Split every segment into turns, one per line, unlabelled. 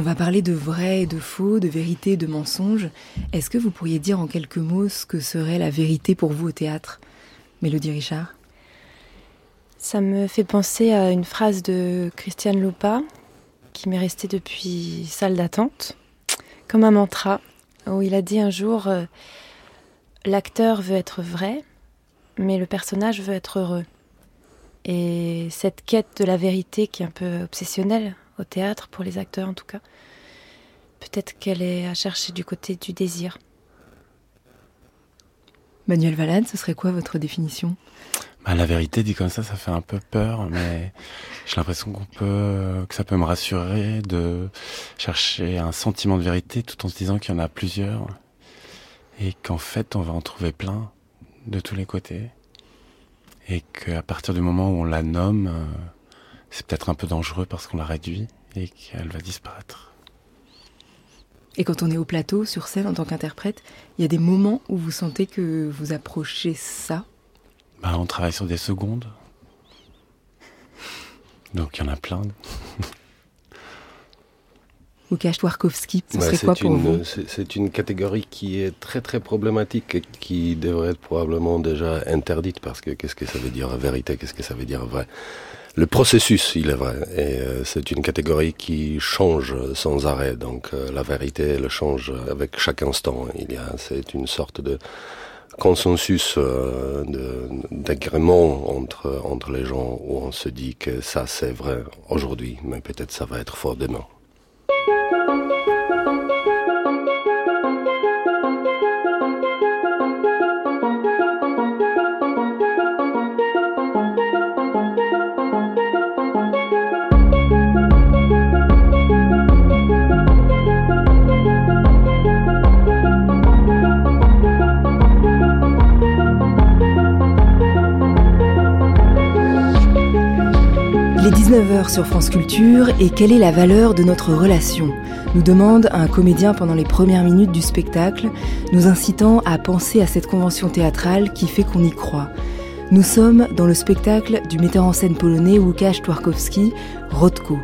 On va parler de vrai et de faux, de vérité et de mensonge. Est-ce que vous pourriez dire en quelques mots ce que serait la vérité pour vous au théâtre? Mélodie Richard
Ça me fait penser à une phrase de Christiane Lopa qui m'est restée depuis salle d'attente, comme un mantra, où il a dit un jour euh, L'acteur veut être vrai, mais le personnage veut être heureux. Et cette quête de la vérité qui est un peu obsessionnelle au théâtre, pour les acteurs en tout cas. Peut-être qu'elle est à chercher du côté du désir.
Manuel Valade, ce serait quoi votre définition?
Bah, La vérité dit comme ça, ça fait un peu peur, mais j'ai l'impression qu'on peut, que ça peut me rassurer de chercher un sentiment de vérité tout en se disant qu'il y en a plusieurs et qu'en fait on va en trouver plein de tous les côtés et qu'à partir du moment où on la nomme, euh, c'est peut-être un peu dangereux parce qu'on la réduit et qu'elle va disparaître.
Et quand on est au plateau, sur scène, en tant qu'interprète, il y a des moments où vous sentez que vous approchez ça?
Bah, On travaille sur des secondes. Donc il y en a plein.
Łukasz Twarkowski, ce bah, serait quoi pour vous?
C'est une catégorie qui est très très problématique et qui devrait être probablement déjà interdite parce que qu'est-ce que ça veut dire vérité, qu'est-ce que ça veut dire vrai? Le processus, il est vrai, et euh, c'est une catégorie qui change sans arrêt. Donc euh, la vérité, elle change avec chaque instant. Il y a, c'est une sorte de consensus euh, d'agrément entre entre les gens où on se dit que ça c'est vrai aujourd'hui, mais peut-être ça va être fort demain.
Sur France Culture et quelle est la valeur de notre relation nous demande un comédien pendant les premières minutes du spectacle, nous incitant à penser à cette convention théâtrale qui fait qu'on y croit. Nous sommes dans le spectacle du metteur en scène polonais Łukasz Twarkowski, Rodko.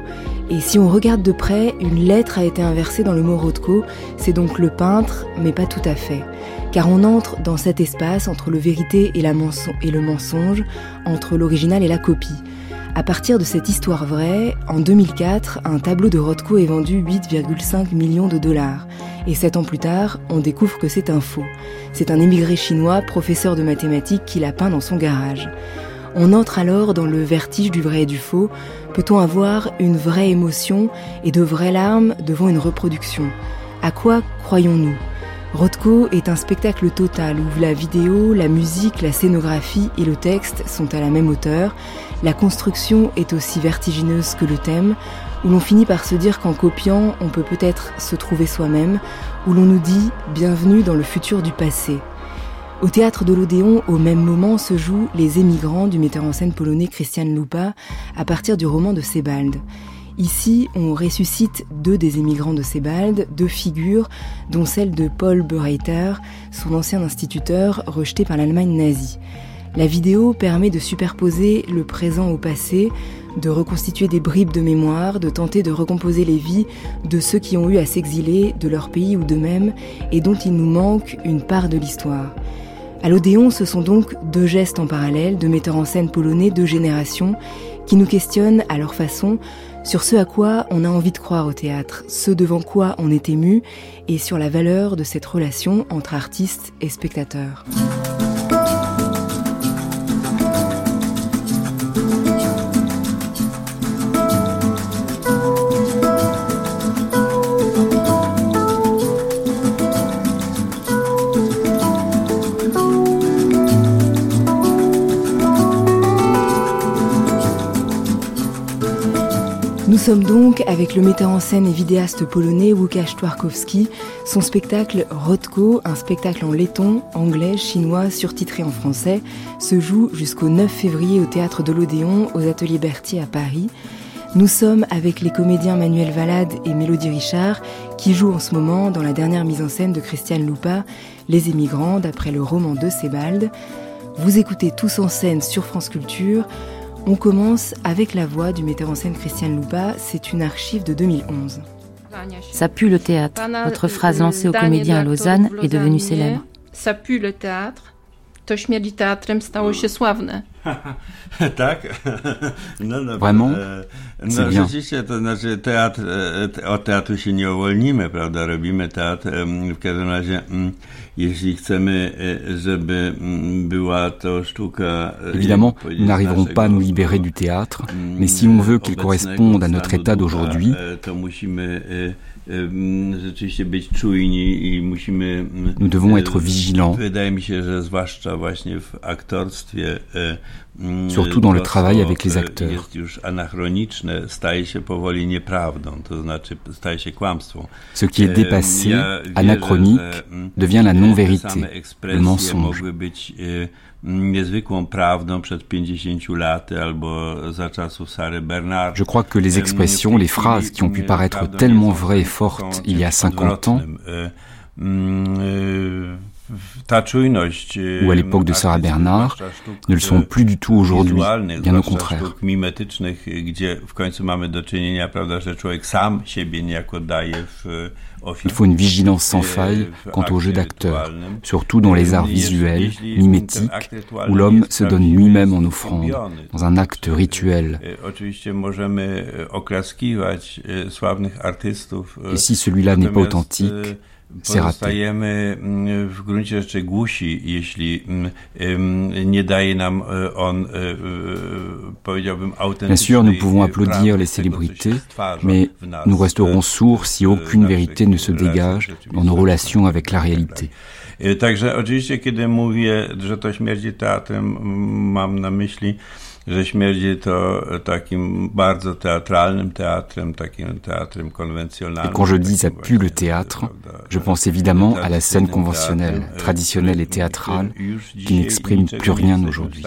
Et si on regarde de près, une lettre a été inversée dans le mot Rodko, c'est donc le peintre, mais pas tout à fait. Car on entre dans cet espace entre le vérité et le mensonge, entre l'original et la copie. À partir de cette histoire vraie, en 2004, un tableau de Rothko est vendu 8,5 millions de dollars. Et sept ans plus tard, on découvre que c'est un faux. C'est un émigré chinois, professeur de mathématiques, qui l'a peint dans son garage. On entre alors dans le vertige du vrai et du faux. Peut-on avoir une vraie émotion et de vraies larmes devant une reproduction? À quoi croyons-nous? Rothko est un spectacle total où la vidéo, la musique, la scénographie et le texte sont à la même hauteur. La construction est aussi vertigineuse que le thème, où l'on finit par se dire qu'en copiant, on peut peut-être se trouver soi-même, où l'on nous dit bienvenue dans le futur du passé. Au théâtre de l'Odéon, au même moment, se jouent Les émigrants du metteur en scène polonais Christian Lupa à partir du roman de Sebald. Ici, on ressuscite deux des émigrants de Sebald, deux figures, dont celle de Paul Bereiter, son ancien instituteur rejeté par l'Allemagne nazie. La vidéo permet de superposer le présent au passé, de reconstituer des bribes de mémoire, de tenter de recomposer les vies de ceux qui ont eu à s'exiler de leur pays ou d'eux-mêmes et dont il nous manque une part de l'histoire. À l'Odéon, ce sont donc deux gestes en parallèle, de metteurs en scène polonais, deux générations, qui nous questionnent à leur façon sur ce à quoi on a envie de croire au théâtre, ce devant quoi on est ému, et sur la valeur de cette relation entre artistes et spectateurs. Sommes donc avec le metteur en scène et vidéaste polonais Łukasz Twarkowski, son spectacle Rodko, un spectacle en letton, anglais, chinois, surtitré en français, se joue jusqu'au 9 février au théâtre de l'Odéon, aux ateliers Berthier à Paris. Nous sommes avec les comédiens Manuel Valade et Mélodie Richard, qui jouent en ce moment dans la dernière mise en scène de Christiane Lupa, Les émigrants, d'après le roman de Sebald. Vous écoutez tous en scène sur France Culture. On commence avec la voix du metteur en scène Christian Loupa, c'est une archive de 2011.
Ça pue le théâtre. Votre phrase lancée aux comédiens à Lausanne est devenue célèbre.
Ça pue le théâtre. To śmierdzi teatrem stało się sławne.
tak?
No, no, Vraiment? No,
bien. rzeczywiście, to znaczy teatr, od teatru się nie uwolnimy, prawda? Robimy teatr. W każdym razie, jeśli chcemy, żeby była to sztuka...
Évidemment, nous n'arriverons pas à nous libérer du théâtre, mais si on veut qu'il corresponde à notre état d'aujourd'hui, Nous devons être vigilants.
Aktorstwie
surtout dans le travail avec les acteurs. Ce qui est dépassé, anachronique, devient la non-vérité, le mensonge. Je crois que les expressions, les phrases qui ont pu paraître tellement vraies et fortes il y a 50 ans, ou à l'époque de Sarah Bernard, ne le sont plus du tout aujourd'hui, bien au contraire. Il faut une vigilance sans faille quant au jeu d'acteur, surtout dans les arts visuels, mimétiques, où l'homme se donne lui-même en offrande, dans un acte rituel. Et si celui-là n'est pas authentique, c'est raté. Bien sûr, nous pouvons applaudir les célébrités, mais nous resterons sourds si aucune vérité ne se dégage dans nos relations avec la réalité.
Także oczywiście, kiedy mówię, że to śmierdzi teatrem, mam na myśli że śmierdzi to takim bardzo teatralnym teatrem, takim teatrem konwencjonalnym.
Et quand je dis ça pue le théâtre, je pense évidemment à la scène conventionnelle, traditionnelle et théâtrale, qui n'exprime plus rien aujourd'hui.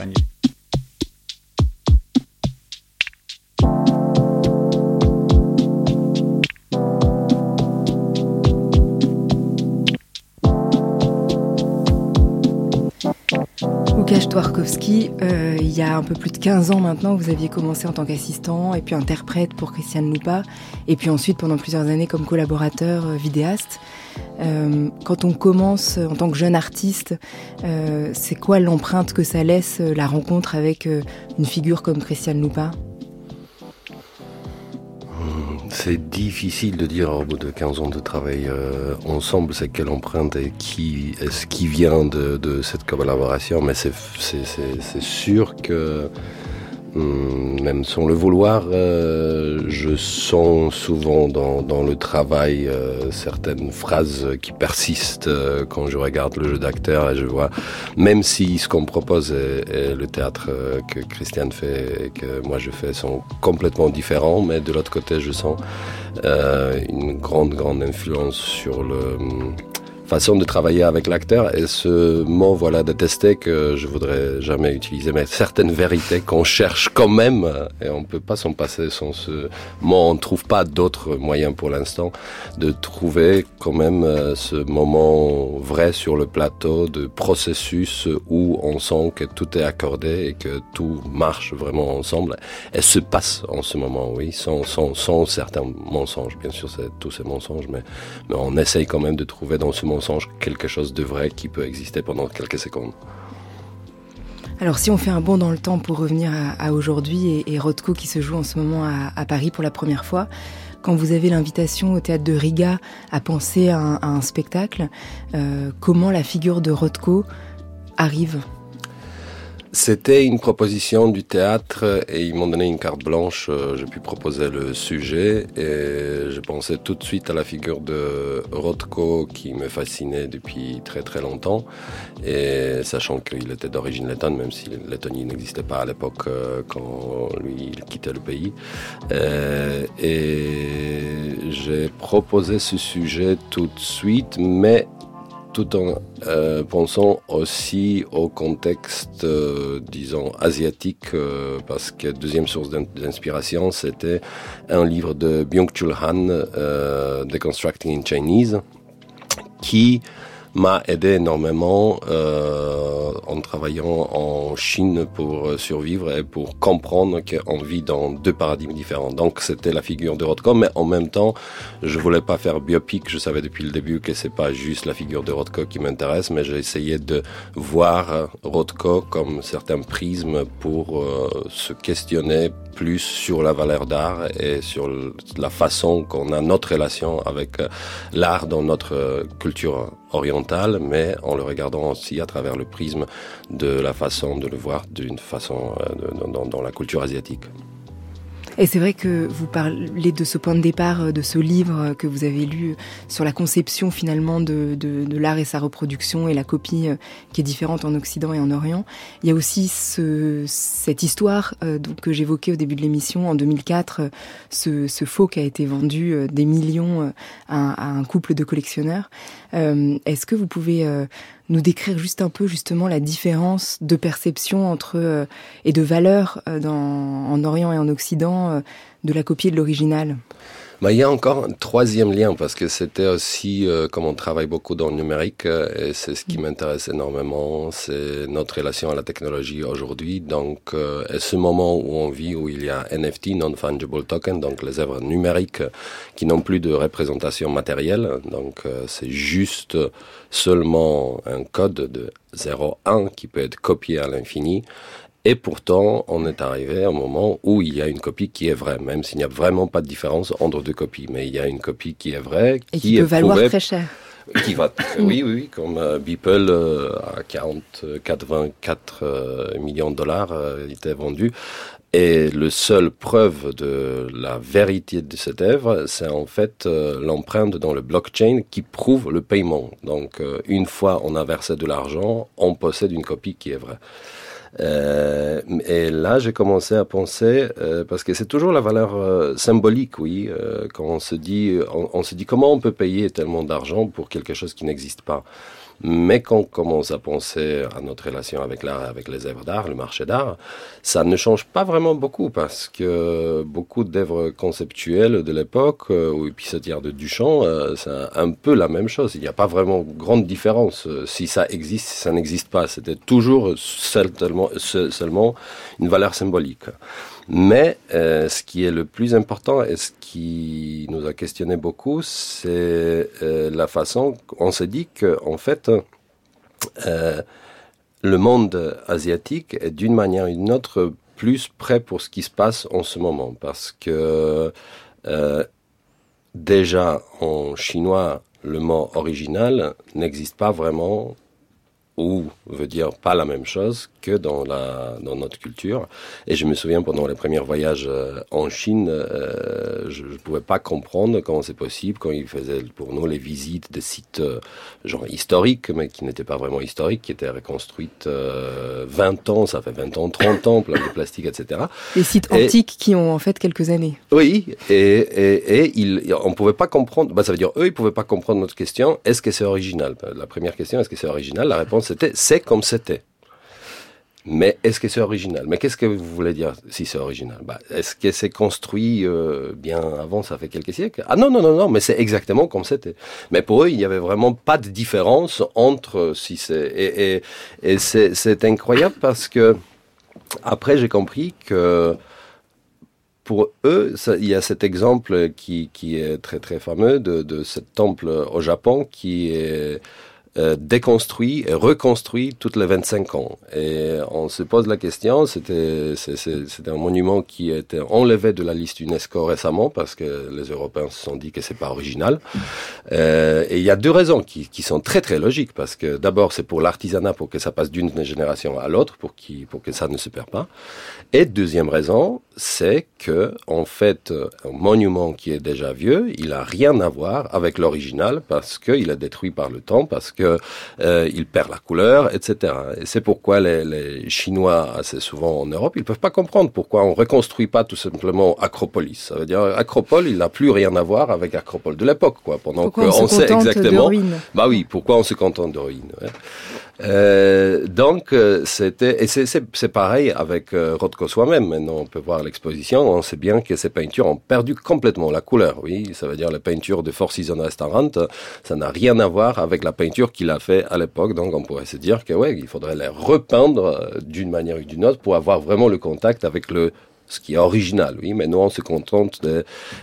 Twarkowski, euh, il y a un peu plus de 15 ans maintenant, vous aviez commencé en tant qu'assistant et puis interprète pour Christiane Loupa, et puis ensuite pendant plusieurs années comme collaborateur euh, vidéaste. Euh, quand on commence en tant que jeune artiste, c'est quoi l'empreinte que ça laisse la rencontre avec une figure comme Christiane Loupa?
C'est difficile de dire au bout de 15 ans de travail euh, ensemble, c'est quelle empreinte et qui est-ce qui vient de, de cette collaboration, mais c'est sûr que même sans le vouloir, euh, je sens souvent dans, le travail euh, certaines phrases qui persistent euh, quand je regarde le jeu d'acteur et je vois, même si ce qu'on propose et, le théâtre que Christiane fait et que moi je fais sont complètement différents, mais de l'autre côté je sens une grande grande influence sur le façon de travailler avec l'acteur et ce mot voilà détesté que je voudrais jamais utiliser mais certaines vérités qu'on cherche quand même et on peut pas s'en passer sans ce mot. On trouve pas d'autres moyens pour l'instant de trouver quand même euh, ce moment vrai sur le plateau de processus où on sent que tout est accordé et que tout marche vraiment ensemble et se passe en ce moment oui sans, sans, sans certains mensonges. Bien sûr c'est tous ces mensonges mais, mais on essaye quand même de trouver dans ce monde quelque chose de vrai qui peut exister pendant quelques secondes.
Alors si on fait un bond dans le temps pour revenir à, aujourd'hui et, et, qui se joue en ce moment à, Paris pour la première fois, quand vous avez l'invitation au théâtre de Riga à penser à un, spectacle, euh, comment la figure de Rothko arrive?
C'était une proposition du théâtre et ils m'ont donné une carte blanche. Euh, j'ai pu proposer le sujet et je pensais tout de suite à la figure de Rothko qui me fascinait depuis très très longtemps. Et sachant qu'il était d'origine lettonne, même si Lettonie n'existait pas à l'époque euh, quand lui il quittait le pays. Euh, et j'ai proposé ce sujet tout de suite, mais tout en euh, pensant aussi au contexte, euh, disons, asiatique, euh, parce que deuxième source d'inspiration, c'était un livre de Byung-Chul Han, Deconstructing in Chinese, qui m'a aidé énormément euh, en travaillant en Chine pour survivre et pour comprendre qu'on vit dans deux paradigmes différents. Donc c'était la figure de Rothko, mais en même temps, je voulais pas faire biopic. Je savais depuis le début que c'est pas juste la figure de Rothko qui m'intéresse, mais j'ai essayé de voir Rothko comme certains prismes pour euh, se questionner plus sur la valeur d'art et sur la façon qu'on a notre relation avec euh, l'art dans notre euh, culture orientale, mais en le regardant aussi à travers le prisme de la façon de le voir d'une façon dans, dans la culture asiatique.
Et c'est vrai que vous parlez de ce point de départ, euh, de ce livre euh, que vous avez lu euh, sur la conception finalement de, de, l'art et sa reproduction et la copie qui est différente en Occident et en Orient. Il y a aussi ce, cette histoire que j'évoquais au début de l'émission en 2004, ce, ce, faux qui a été vendu des millions à, un couple de collectionneurs. Est-ce que vous pouvez nous décrire juste un peu justement la différence de perception entre euh, et de valeur euh, dans, en Orient et en Occident euh, de la copie et de l'original?
Bah, il y a encore un troisième lien parce que c'était aussi comme on travaille beaucoup dans le numérique et c'est ce qui mm. m'intéresse énormément, c'est notre relation à la technologie aujourd'hui. Donc, et ce moment où on vit où il y a NFT, non fungible token, donc les œuvres numériques qui n'ont plus de représentation matérielle. Donc, c'est juste seulement un code de 0,1 qui peut être copié à l'infini. Et pourtant, on est arrivé à un moment où il y a une copie qui est vraie, même s'il n'y a vraiment pas de différence entre deux copies. Mais il y a une copie qui est vraie,
Et qui, peut valoir très cher.
Qui va, oui, oui, oui, comme euh, Beeple euh, à 40, 84 euh, millions de dollars était vendu. Et le seul preuve de la vérité de cette œuvre, c'est en fait euh, l'empreinte dans le blockchain qui prouve le paiement. Donc, euh, une fois on a versé de l'argent, on possède une copie qui est vraie. Euh, et là, j'ai commencé à penser, parce que c'est toujours la valeur symbolique, oui, quand on se dit, on, se dit comment on peut payer tellement d'argent pour quelque chose qui n'existe pas. Mais quand on commence à penser à notre relation avec l'art, avec les œuvres d'art, le marché d'art, ça ne change pas vraiment beaucoup parce que beaucoup d'œuvres conceptuelles de l'époque, euh, ou épistolières de Duchamp, euh, c'est un peu la même chose. Il n'y a pas vraiment grande différence. Si ça existe, si ça n'existe pas. C'était toujours seulement une valeur symbolique. Mais euh, ce qui est le plus important et ce qui nous a questionné beaucoup, c'est euh, la façon on s'est dit que en fait euh, le monde asiatique est d'une manière ou d'une autre plus prêt pour ce qui se passe en ce moment. Parce que déjà en chinois le mot original n'existe pas vraiment ou veut dire pas la même chose que dans, la, dans notre culture. Et je me souviens pendant les premiers voyages euh, en Chine, euh, je ne pouvais pas comprendre comment c'est possible quand ils faisaient pour nous les visites des sites euh, genre historiques, mais qui n'étaient pas vraiment historiques, qui étaient reconstruites 20 ans, ça fait 20 ans, 30 ans, plein de plastique, etc.
Des sites antiques qui ont en fait quelques années.
Oui, et, et, et ils, on ne pouvait pas comprendre, bah, ça veut dire eux, ils ne pouvaient pas comprendre notre question, est-ce que c'est original? La première question, est-ce que c'est original? La réponse c'était c'est comme c'était. Mais est-ce que c'est original? Mais qu'est-ce que vous voulez dire si c'est original? Bah, Est-ce que c'est construit euh, bien avant, ça fait quelques siècles? Ah non, non, non, non, mais c'est exactement comme c'était. Mais pour eux, il n'y avait vraiment pas de différence entre si c'est... Et, c'est incroyable parce que après, j'ai compris que pour eux, il y a cet exemple qui, qui est très très fameux de, de ce temple au Japon qui est euh, déconstruit et reconstruit toutes les 25 ans. Et on se pose la question, c'était un monument qui a été enlevé de la liste UNESCO récemment parce que les Européens se sont dit que c'est pas original. Euh, et il y a deux raisons qui, qui sont très très logiques parce que d'abord c'est pour l'artisanat pour que ça passe d'une génération à l'autre pour pour que ça ne se perd pas. Et deuxième raison, c'est que en fait un monument qui est déjà vieux, il a rien à voir avec l'original parce qu'il est détruit par le temps parce que euh, il perd la couleur, etc. Et c'est pourquoi les, les, Chinois, assez souvent en Europe, ils peuvent pas comprendre pourquoi on reconstruit pas tout simplement Acropolis. Ça veut dire Acropole, il n'a plus rien à voir avec Acropole de l'époque, quoi. Pendant qu'on sait exactement.
De
bah oui, pourquoi on se contente de ruines. Euh, donc euh, c'était et c'est pareil avec euh, Rothko soi-même. Maintenant on peut voir l'exposition, on sait bien que ces peintures ont perdu complètement la couleur. Oui, ça veut dire la peinture de Four Seasons Restaurant, ça n'a rien à voir avec la peinture qu'il a fait à l'époque. Donc on pourrait se dire que ouais, il faudrait les repeindre d'une manière ou d'une autre pour avoir vraiment le contact avec le ce qui est original, oui, mais nous on se contente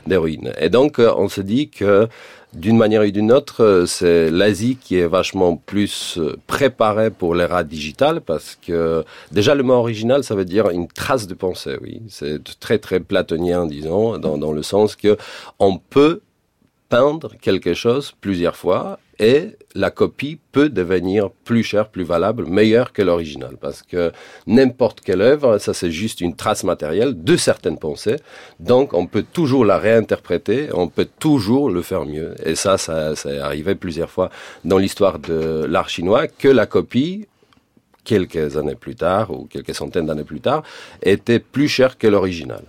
des ruines. Et donc on se dit que d'une manière ou d'une autre, euh, c'est l'Asie qui est vachement plus euh, préparée pour l'ère digitale parce que déjà le mot original, ça veut dire une trace de pensée, oui. C'est très très platonien, disons, dans, dans le sens que on peut peindre quelque chose plusieurs fois et la copie peut devenir plus chère, plus valable, meilleure que l'original. Parce que n'importe quelle œuvre, ça c'est juste une trace matérielle de certaines pensées. Donc on peut toujours la réinterpréter, on peut toujours le faire mieux. Et ça, ça, ça est arrivé plusieurs fois dans l'histoire de l'art chinois, que la copie quelques années plus tard, ou quelques centaines d'années plus tard, était plus chère que l'original.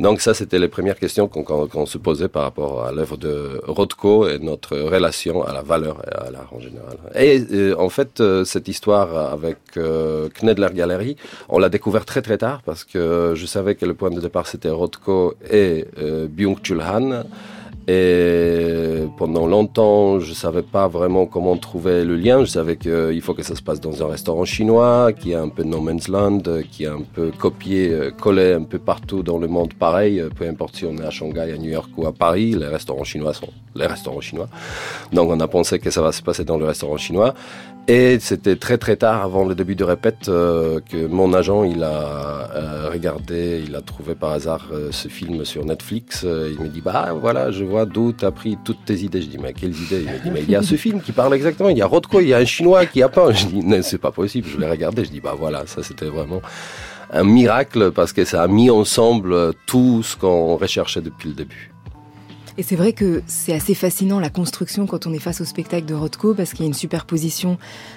Donc ça, c'était les premières questions qu'on se posait par rapport à l'œuvre de Rothko et notre relation à la valeur et à l'art en général. Et euh, en fait, euh, cette histoire avec euh, Knedler Gallery, on l'a découvert très très tard parce que je savais que le point de départ c'était Rothko et Byung-Chul Han. Et pendant longtemps, je savais pas vraiment comment trouver le lien. Je savais qu'il faut que ça se passe dans un restaurant chinois, qui est un peu no man's land, qui est un peu copié, euh, collé un peu partout dans le monde pareil. Peu importe si on est à Shanghai, à New York ou à Paris, les restaurants chinois sont les restaurants chinois. Donc on a pensé que ça va se passer dans le restaurant chinois. Et c'était très très tard avant le début de répète euh, que mon agent il a euh, regardé, il a trouvé par hasard euh, ce film sur Netflix. il me dit bah voilà je vois d'où tu as pris toutes tes idées. Je dis mais quelles idées? Il me dit mais il y a ce film qui parle exactement. Il y a Rothko, il y a un chinois qui a peint. Je dis non c'est pas possible. Je l'ai regardé. Je dis bah voilà ça c'était vraiment un miracle parce que ça a mis ensemble tout ce qu'on recherchait depuis le début.
Et c'est vrai que c'est assez fascinant la construction quand on est face au spectacle de Rothko parce qu'il y a une superposition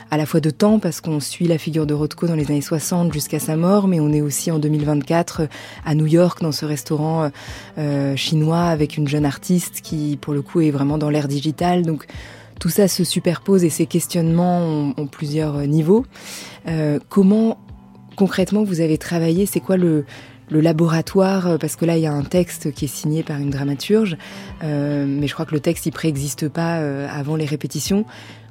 à la fois de temps parce qu'on suit la figure de Rothko dans les années 60 jusqu'à sa mort, mais on est aussi en 2024 à New York dans ce restaurant euh, chinois avec une jeune artiste qui pour le coup est vraiment dans l'ère digitale. Donc tout ça se superpose et ces questionnements ont, plusieurs niveaux. Euh, comment concrètement vous avez travaillé? C'est quoi le, le laboratoire, euh, parce que là il y a un texte qui est signé par une dramaturge, euh, mais je crois que le texte il préexiste pas euh, avant les répétitions.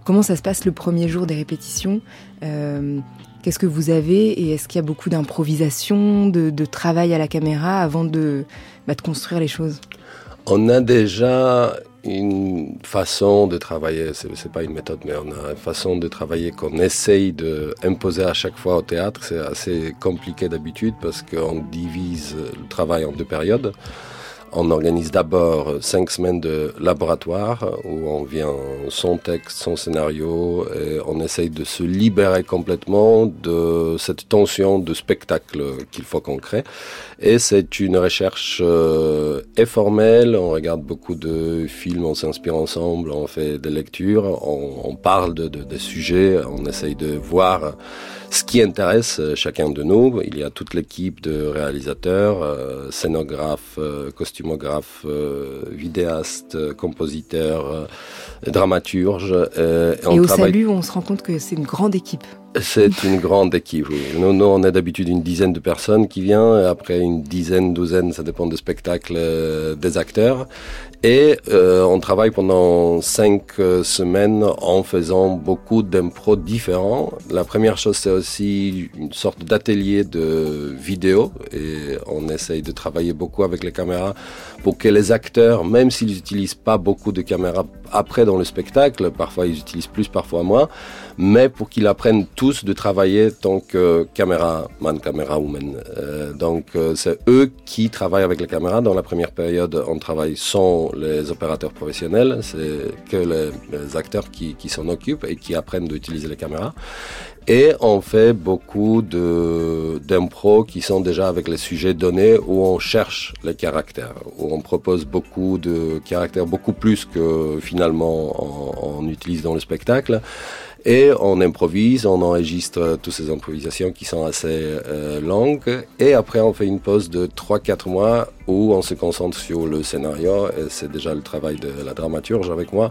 Comment ça se passe le premier jour des répétitions Qu'est-ce que vous avez et est-ce qu'il y a beaucoup d'improvisation, de, travail à la caméra avant de, bah, de construire les choses?
On a déjà une façon de travailler, c'est pas une méthode, mais on a une façon de travailler qu'on essaye d'imposer à chaque fois au théâtre. C'est assez compliqué d'habitude parce qu'on divise le travail en deux périodes. On organise d'abord cinq semaines de laboratoire où on vient son texte, son scénario et on essaye de se libérer complètement de cette tension de spectacle qu'il faut qu'on crée. Et c'est une recherche euh, informelle, on regarde beaucoup de films, on s'inspire ensemble, on fait des lectures, on, parle de, de, de sujets, on essaye de voir ce qui intéresse euh, chacun de nous. Il y a toute l'équipe de réalisateurs, euh, scénographes, euh, costumographes, vidéastes, compositeurs, dramaturges.
et, au salut, on se rend compte que c'est une grande équipe.
C'est une grande équipe, oui. Nous, nous, on est d'habitude une dizaine de personnes qui viennent, et après une dizaine, douzaine, ça dépend du spectacle, des acteurs. Et euh, on travaille pendant cinq euh, semaines en faisant beaucoup d'impro différents. La première chose, c'est aussi une sorte d'atelier de vidéo et on essaye de travailler beaucoup avec les caméras pour que les acteurs, même s'ils n'utilisent pas beaucoup de caméras après dans le spectacle, parfois ils utilisent plus, parfois moins, mais pour qu'ils apprennent tous de travailler tant que caméraman, caméra-woman. Euh, donc euh, c'est eux qui travaillent avec les caméras. Dans la première période, on travaille sans les opérateurs professionnels, c'est que les, acteurs qui, s'en occupent et qui apprennent d'utiliser les caméras. Et on fait beaucoup d'impro qui sont déjà avec les sujets donnés où on cherche les caractères, où on propose beaucoup de caractères, beaucoup plus que finalement on utilise dans le spectacle. Et on improvise, on enregistre toutes ces improvisations qui sont assez euh, longues. Et après, on fait une pause de 3-4 mois où on se concentre sur le scénario. C'est déjà le travail de la dramaturge avec moi.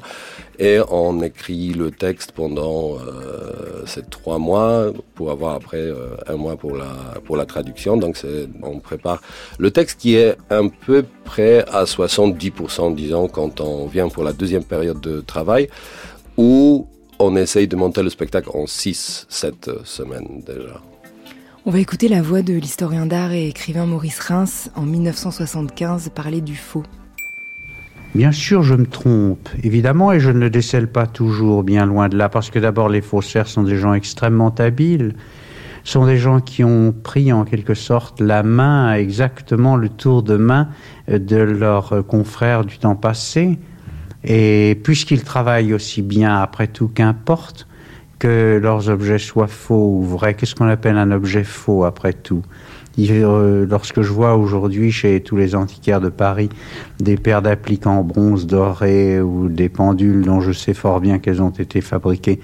Et on écrit le texte pendant euh, ces 3 mois pour avoir après euh, un mois pour la, pour la traduction. Donc on prépare le texte qui est un peu près à 70%, disons, quand on vient pour la deuxième période de travail. Où on essaye de monter le spectacle en 6-7 semaines déjà.
On va écouter la voix de l'historien d'art et écrivain Maurice Reims en 1975 parler du faux.
Bien sûr, je me trompe, évidemment, et je ne décèle pas toujours, bien loin de là, parce que d'abord, les faussaires sont des gens extrêmement habiles, sont des gens qui ont pris en quelque sorte la main, exactement le tour de main de leurs confrères du temps passé, et puisqu'ils travaillent aussi bien, après tout, qu'importe que leurs objets soient faux ou vrais, qu'est-ce qu'on appelle un objet faux, après tout? Euh, Lorsque je vois aujourd'hui chez tous les antiquaires de Paris des paires d'appliques en bronze doré ou des pendules dont je sais fort bien qu'elles ont été fabriquées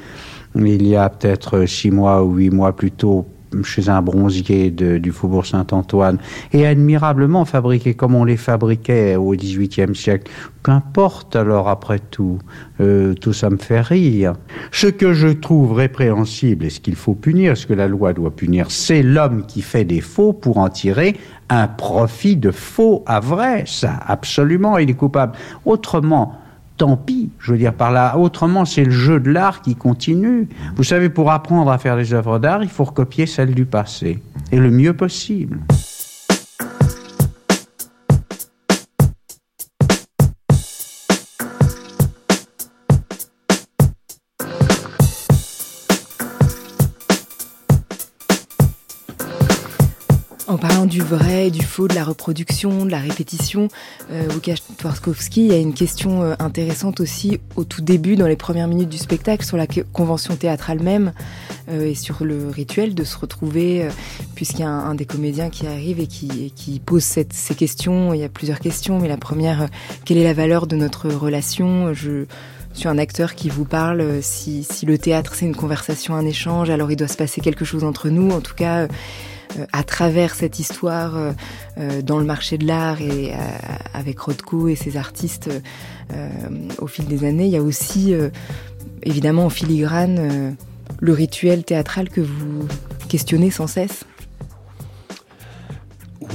il y a peut-être six mois ou huit mois plus tôt chez un bronzier du Faubourg Saint-Antoine et admirablement fabriqués comme on les fabriquait au XVIIIe siècle. Qu'importe alors après tout, euh, tout ça me fait rire. Ce que je trouve répréhensible et ce qu'il faut punir, ce que la loi doit punir, c'est l'homme qui fait des faux pour en tirer un profit de faux à vrai. Ça, absolument, il est coupable. Autrement, tant pis. Je veux dire par là, autrement, c'est le jeu de l'art qui continue. Vous savez, pour apprendre à faire des œuvres d'art, il faut recopier celles du passé, et le mieux possible.
Du vrai, du faux, de la reproduction, de la répétition, euh, Łukasz il y a une question euh, intéressante aussi au tout début, dans les premières minutes du spectacle, sur la convention théâtrale même euh, et sur le rituel de se retrouver, euh, puisqu'il y a un, des comédiens qui arrive et qui, qui pose cette, ces questions. Il y a plusieurs questions, mais la première, euh, quelle est la valeur de notre relation? Je suis un acteur qui vous parle. Si, si le théâtre c'est une conversation, un échange, alors il doit se passer quelque chose entre nous. En tout cas euh, à travers cette histoire euh, euh, dans le marché de l'art et avec Rothko et ses artistes au fil des années, il y a aussi évidemment en filigrane le rituel théâtral que vous questionnez sans cesse.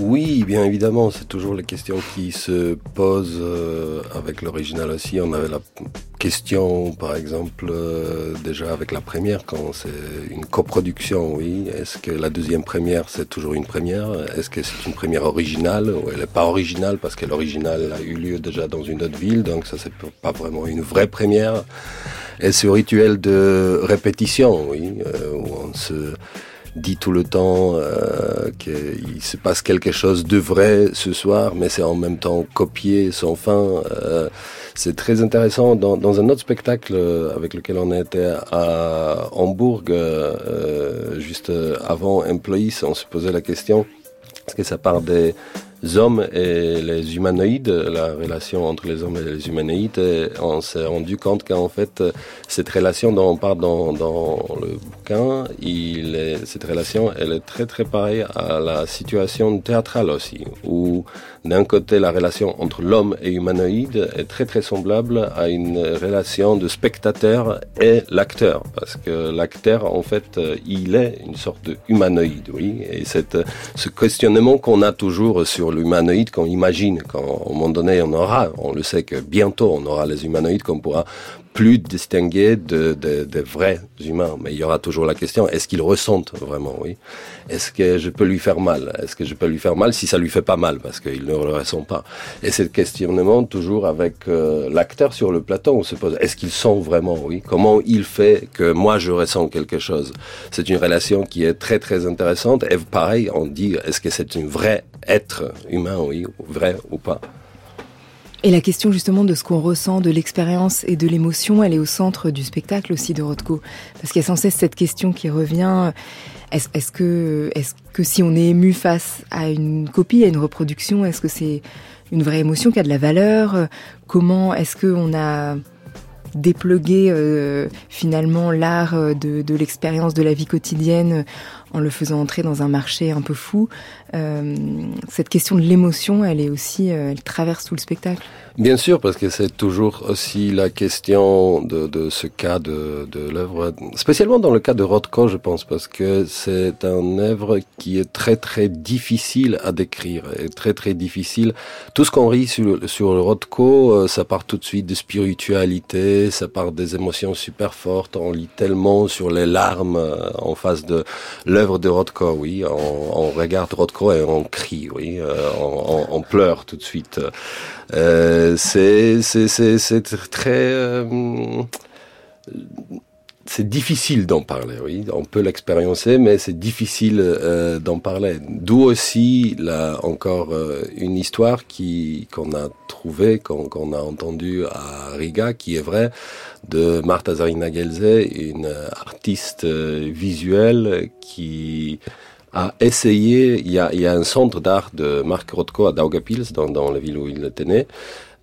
Oui, bien évidemment, c'est toujours la question qui se pose euh, avec l'original aussi. On avait la question, par exemple, euh, déjà avec la première, quand c'est une coproduction, oui. Est-ce que la deuxième première, c'est toujours une première? Est-ce que c'est une première originale? Ou elle n'est pas originale parce que l'original a eu lieu déjà dans une autre ville, donc ça c'est pas vraiment une vraie première. Et ce rituel de répétition, oui, euh, où on se dit tout le temps euh, qu'il se passe quelque chose de vrai ce soir, mais c'est en même temps copié sans fin. Euh, c'est très intéressant. Dans, dans, un autre spectacle avec lequel on était à Hambourg, euh, juste avant Employees, on se posait la question, est-ce que ça part des hommes et les humanoïdes, la relation entre les hommes et les humanoïdes, et on s'est rendu compte qu'en fait, cette relation dont on parle dans, dans le bouquin, il est, cette relation, elle est très très pareille à la situation théâtrale aussi, où d'un côté, la relation entre l'homme et humanoïde est très très semblable à une relation de spectateur et l'acteur, parce que l'acteur, en fait, il est une sorte de humanoïde, oui, et cette, ce questionnement qu'on a toujours sur l'humanoïde qu'on imagine, qu'à un moment donné on aura, on le sait que bientôt on aura les humanoïdes qu'on pourra plus distinguer de, vrais humains. Mais il y aura toujours la question, est-ce qu'ils ressentent vraiment, oui? Est-ce que je peux lui faire mal? Est-ce que je peux lui faire mal si ça lui fait pas mal? Parce qu'il ne le ressent pas. Et ce questionnement, toujours avec euh, l'acteur sur le plateau, on se pose, est-ce qu'il sent vraiment, oui? Comment il fait que moi je ressens quelque chose? C'est une relation qui est très très intéressante. Et pareil, on dit, est-ce que c'est un vrai être humain, oui, vrai ou pas?
Et la question justement de ce qu'on ressent, de l'expérience et de l'émotion, elle est au centre du spectacle aussi de Rothko. Parce qu'il y a sans cesse cette question qui revient. Est-ce que, est que si on est ému face à une copie, à une reproduction, est-ce que c'est une vraie émotion qui a de la valeur? Comment est-ce qu'on a dépluguer finalement l'art de, de l'expérience de la vie quotidienne en le faisant entrer dans un marché un peu fou. Euh, cette question de l'émotion, elle est aussi, euh, elle traverse tout le spectacle.
Bien sûr, parce que c'est toujours aussi la question de, ce cas de, l'œuvre, spécialement dans le cas de Rothko, je pense, parce que c'est un œuvre qui est très très difficile à décrire, et très très difficile. Tout ce qu'on rit sur, sur Rothko, euh, ça part tout de suite de spiritualité, ça part des émotions super fortes, on lit tellement sur les larmes en face de l'œuvre de Rothko, oui, on, regarde Rothko et on crie, oui, euh, on, pleure tout de suite. Euh, c'est c'est très euh, c'est difficile d'en parler, oui. On peut l'expériencer, mais c'est difficile euh, d'en parler. D'où aussi là encore euh, une histoire qui qu'on a trouvée, qu'on a entendue à Riga, qui est vraie, de Marta Zarina Gelze, une artiste visuelle qui a essayé, il y a, il y a un centre d'art de Marc Rothko à Daugavpils, dans, dans la ville où il né,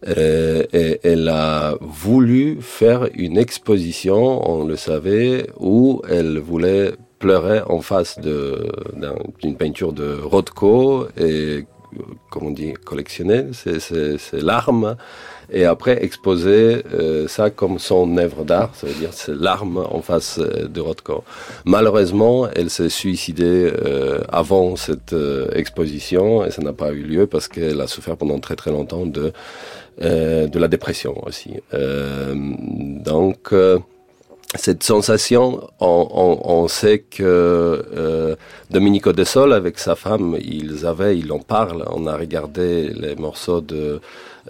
euh, elle a voulu faire une exposition, on le savait, où elle voulait pleurer en face d'une peinture de Rothko et, comme on dit, collectionner ses larmes et après exposer euh, ça comme son œuvre d'art, ça veut dire c'est l'arme en face euh, de Rothko. Malheureusement, elle s'est suicidée euh, avant cette exposition et ça n'a pas eu lieu parce qu'elle a souffert pendant très très longtemps de de la dépression aussi. donc cette sensation, on, on, on, sait que euh, Domenico De Sol, avec sa femme, ils avaient, ils en parlent. On a regardé les morceaux de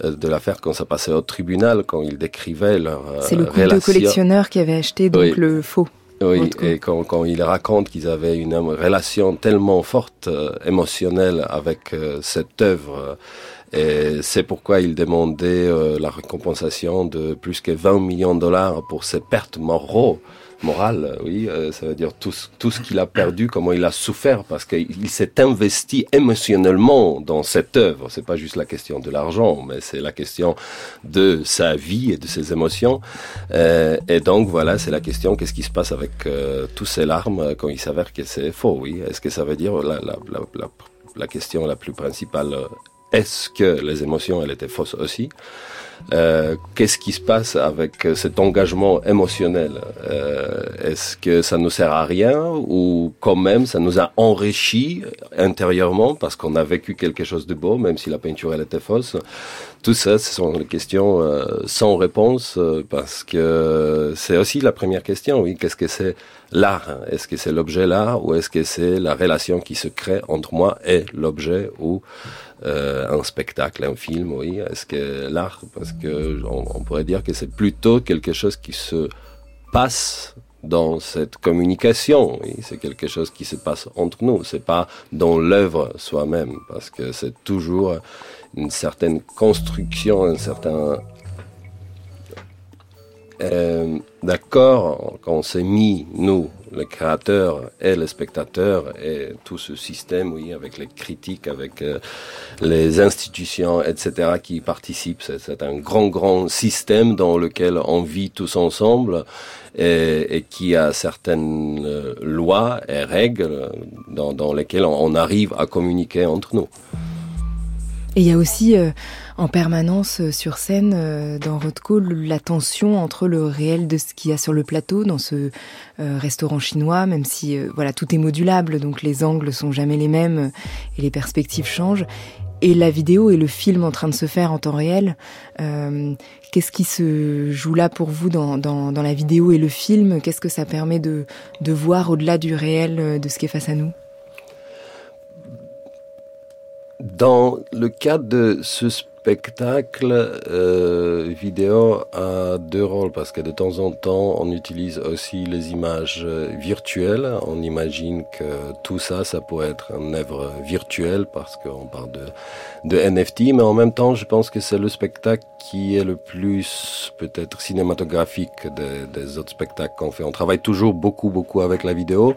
euh, de l'affaire quand ça passait au tribunal, quand ils décrivaient leur
euh, C'est le couple de collectionneurs qui avait acheté donc le faux.
Oui, et quand, quand ils racontent qu'ils avaient une relation tellement forte, euh, émotionnelle avec cette œuvre, et c'est pourquoi ils demandaient la récompensation de plus que 20 millions de dollars pour ces pertes moraux morale, oui, euh, ça veut dire tout, tout ce qu'il a perdu, comment il a souffert, parce qu'il s'est investi émotionnellement dans cette œuvre. C'est pas juste la question de l'argent, mais c'est la question de sa vie et de ses émotions. Euh, et donc voilà, c'est la question qu'est-ce qui se passe avec euh, tous ces larmes quand il s'avère que c'est faux, oui. Est-ce que ça veut dire la, la, la, la question la plus principale est-ce que les émotions, elles étaient fausses aussi euh, qu'est-ce qui se passe avec cet engagement émotionnel euh, Est-ce que ça nous sert à rien ou quand même ça nous a enrichi intérieurement parce qu'on a vécu quelque chose de beau, même si la peinture elle était fausse? Tout ça, ce sont des questions euh, sans réponse parce que c'est aussi la première question. Oui, qu'est-ce que c'est l'art? Est-ce que c'est l'objet l'art? Ou est-ce que c'est la relation qui se crée entre moi et l'objet ou euh, un spectacle, un film, oui. Est-ce que l'art, parce que on, pourrait dire que c'est plutôt quelque chose qui se passe dans cette communication. Oui. C'est quelque chose qui se passe entre nous. C'est pas dans l'œuvre soi-même, parce que c'est toujours une certaine construction, un certain euh, d'accord quand on s'est mis nous le créateur et le spectateur et tout ce système, oui, avec les critiques, avec euh, les institutions, etc., qui participent. C'est un grand, grand système dans lequel on vit tous ensemble et, qui a certaines euh, lois et règles dans, dans lesquelles on, arrive à communiquer entre nous.
Et il y a aussi euh, en permanence euh, sur scène euh, dans Rothko la tension entre le réel de ce qu'il y a sur le plateau dans ce euh, restaurant chinois, même si voilà tout est modulable, donc les angles sont jamais les mêmes et les perspectives changent. Et la vidéo et le film en train de se faire en temps réel, qu'est-ce qui se joue là pour vous dans, dans, dans la vidéo et le film? Qu'est-ce que ça permet de, de voir au-delà du réel de ce qui est face à nous?
Dans le cas de ce spectacle euh, vidéo a deux rôles parce que de temps en temps on utilise aussi les images virtuelles. On imagine que tout ça, ça pourrait être une œuvre virtuelle parce qu'on parle de, de NFT, mais en même temps je pense que c'est le spectacle qui est le plus peut-être cinématographique des, des autres spectacles qu'on fait. On travaille toujours beaucoup beaucoup avec la vidéo,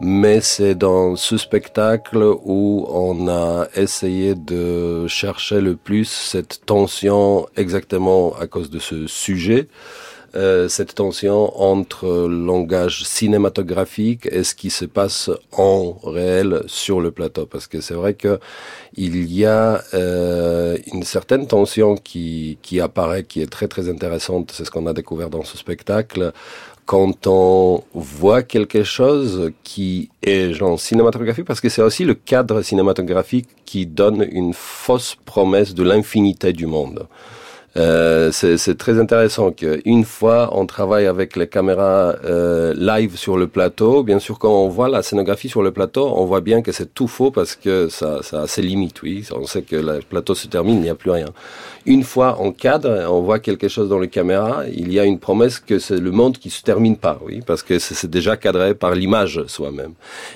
mais c'est dans ce spectacle où on a essayé de chercher le plus cette tension exactement à cause de ce sujet. Euh, cette tension entre langage cinématographique et ce qui se passe en réel sur le plateau. Parce que c'est vrai que il y a euh, une certaine tension qui, qui apparaît, qui est très très intéressante. C'est ce qu'on a découvert dans ce spectacle quand on voit quelque chose qui est genre cinématographique, parce que c'est aussi le cadre cinématographique qui donne une fausse promesse de l'infinité du monde. Euh, c'est très intéressant qu'une fois on travaille avec les caméras euh, live sur le plateau, bien sûr quand on voit la scénographie sur le plateau, on voit bien que c'est tout faux parce que ça, ça a ses limites, oui. On sait que le plateau se termine, il n'y a plus rien. Une fois on cadre, on voit quelque chose dans les caméras, il y a une promesse que c'est le monde qui se termine pas, oui, parce que c'est déjà cadré par l'image soi-même.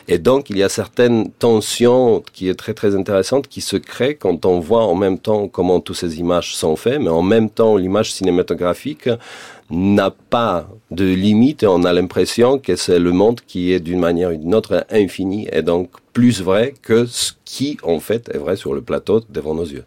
Et donc il y a certaines tensions qui est très très intéressante qui se créent quand on voit en même temps comment toutes ces images sont faites, mais en même temps l'image cinématographique n'a pas de limite et on a l'impression que c'est le monde qui est d'une manière ou d'une autre infini et donc plus vrai que ce qui en fait est vrai sur le plateau devant nos yeux.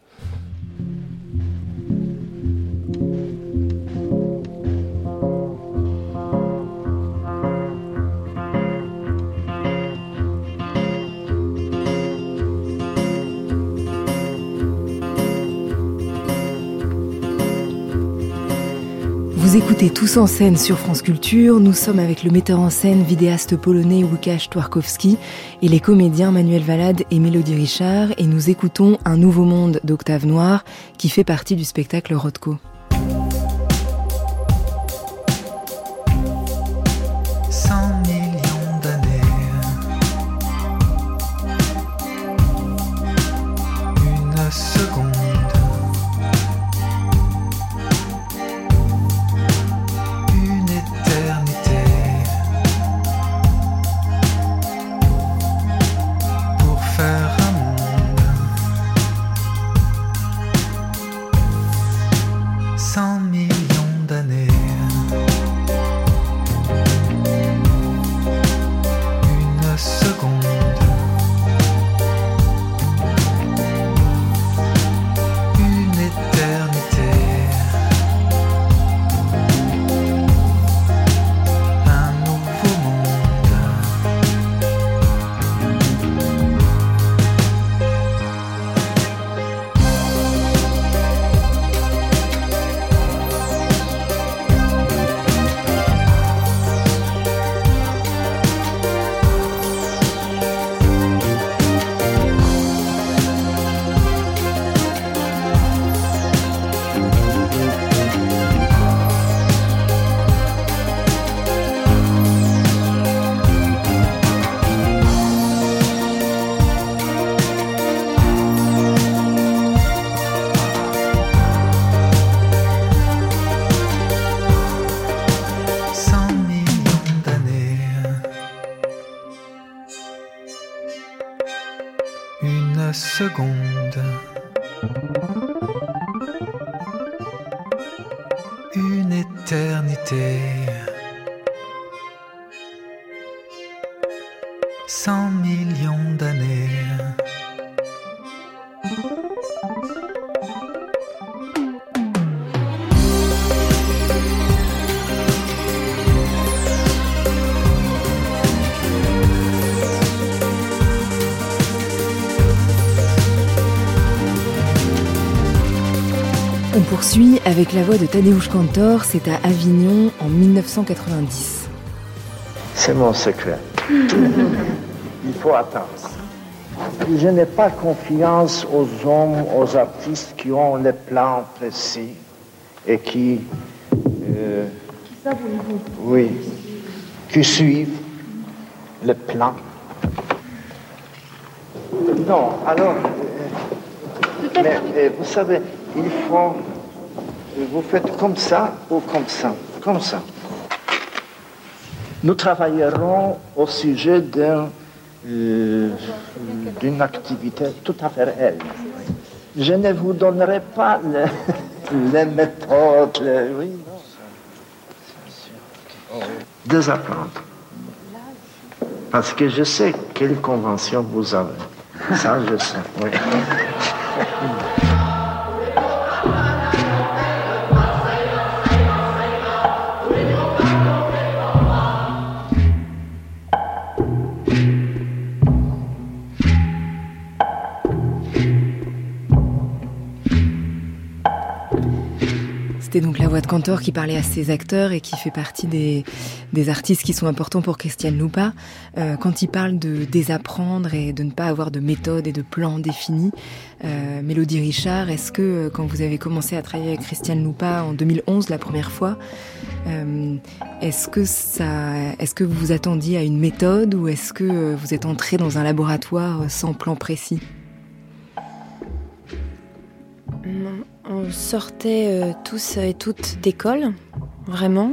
Vous écoutez Tous en scène sur France Culture. Nous sommes avec le metteur en scène, vidéaste polonais Łukasz Twarkowski et les comédiens Manuel Valade et Mélodie Richard et nous écoutons Un nouveau monde d'Octave Noir qui fait partie du spectacle Rodko. Avec la voix de Tadeusz Kantor, c'est à Avignon en 1990.
C'est mon secret. Il faut attendre. Je n'ai pas confiance aux hommes, aux artistes qui ont les plans précis et qui... Euh, oui, qui suivent le plan. Non, alors... Euh, mais, euh, vous savez, il faut vous faites comme ça ou comme ça, comme ça. Nous travaillerons au sujet euh, d'une activité tout à fait réelle. Je ne vous donnerai pas les, méthodes, les, oui. Deux apprendre. Parce que je sais quelle convention vous avez. Ça, je sais, oui.
Conrad Cantor qui parlait à ses acteurs et qui fait partie des, artistes qui sont importants pour Christiane Loupa. Euh, quand il parle de désapprendre et de ne pas avoir de méthode et de plan défini, euh, Mélodie Richard, est-ce que euh, quand vous avez commencé à travailler avec Christiane Loupa en 2011 la première fois, est-ce que ça, est-ce que vous vous attendiez à une méthode ou est-ce que vous êtes entré dans un laboratoire sans plan précis?
On sortait tous et toutes d'école, vraiment.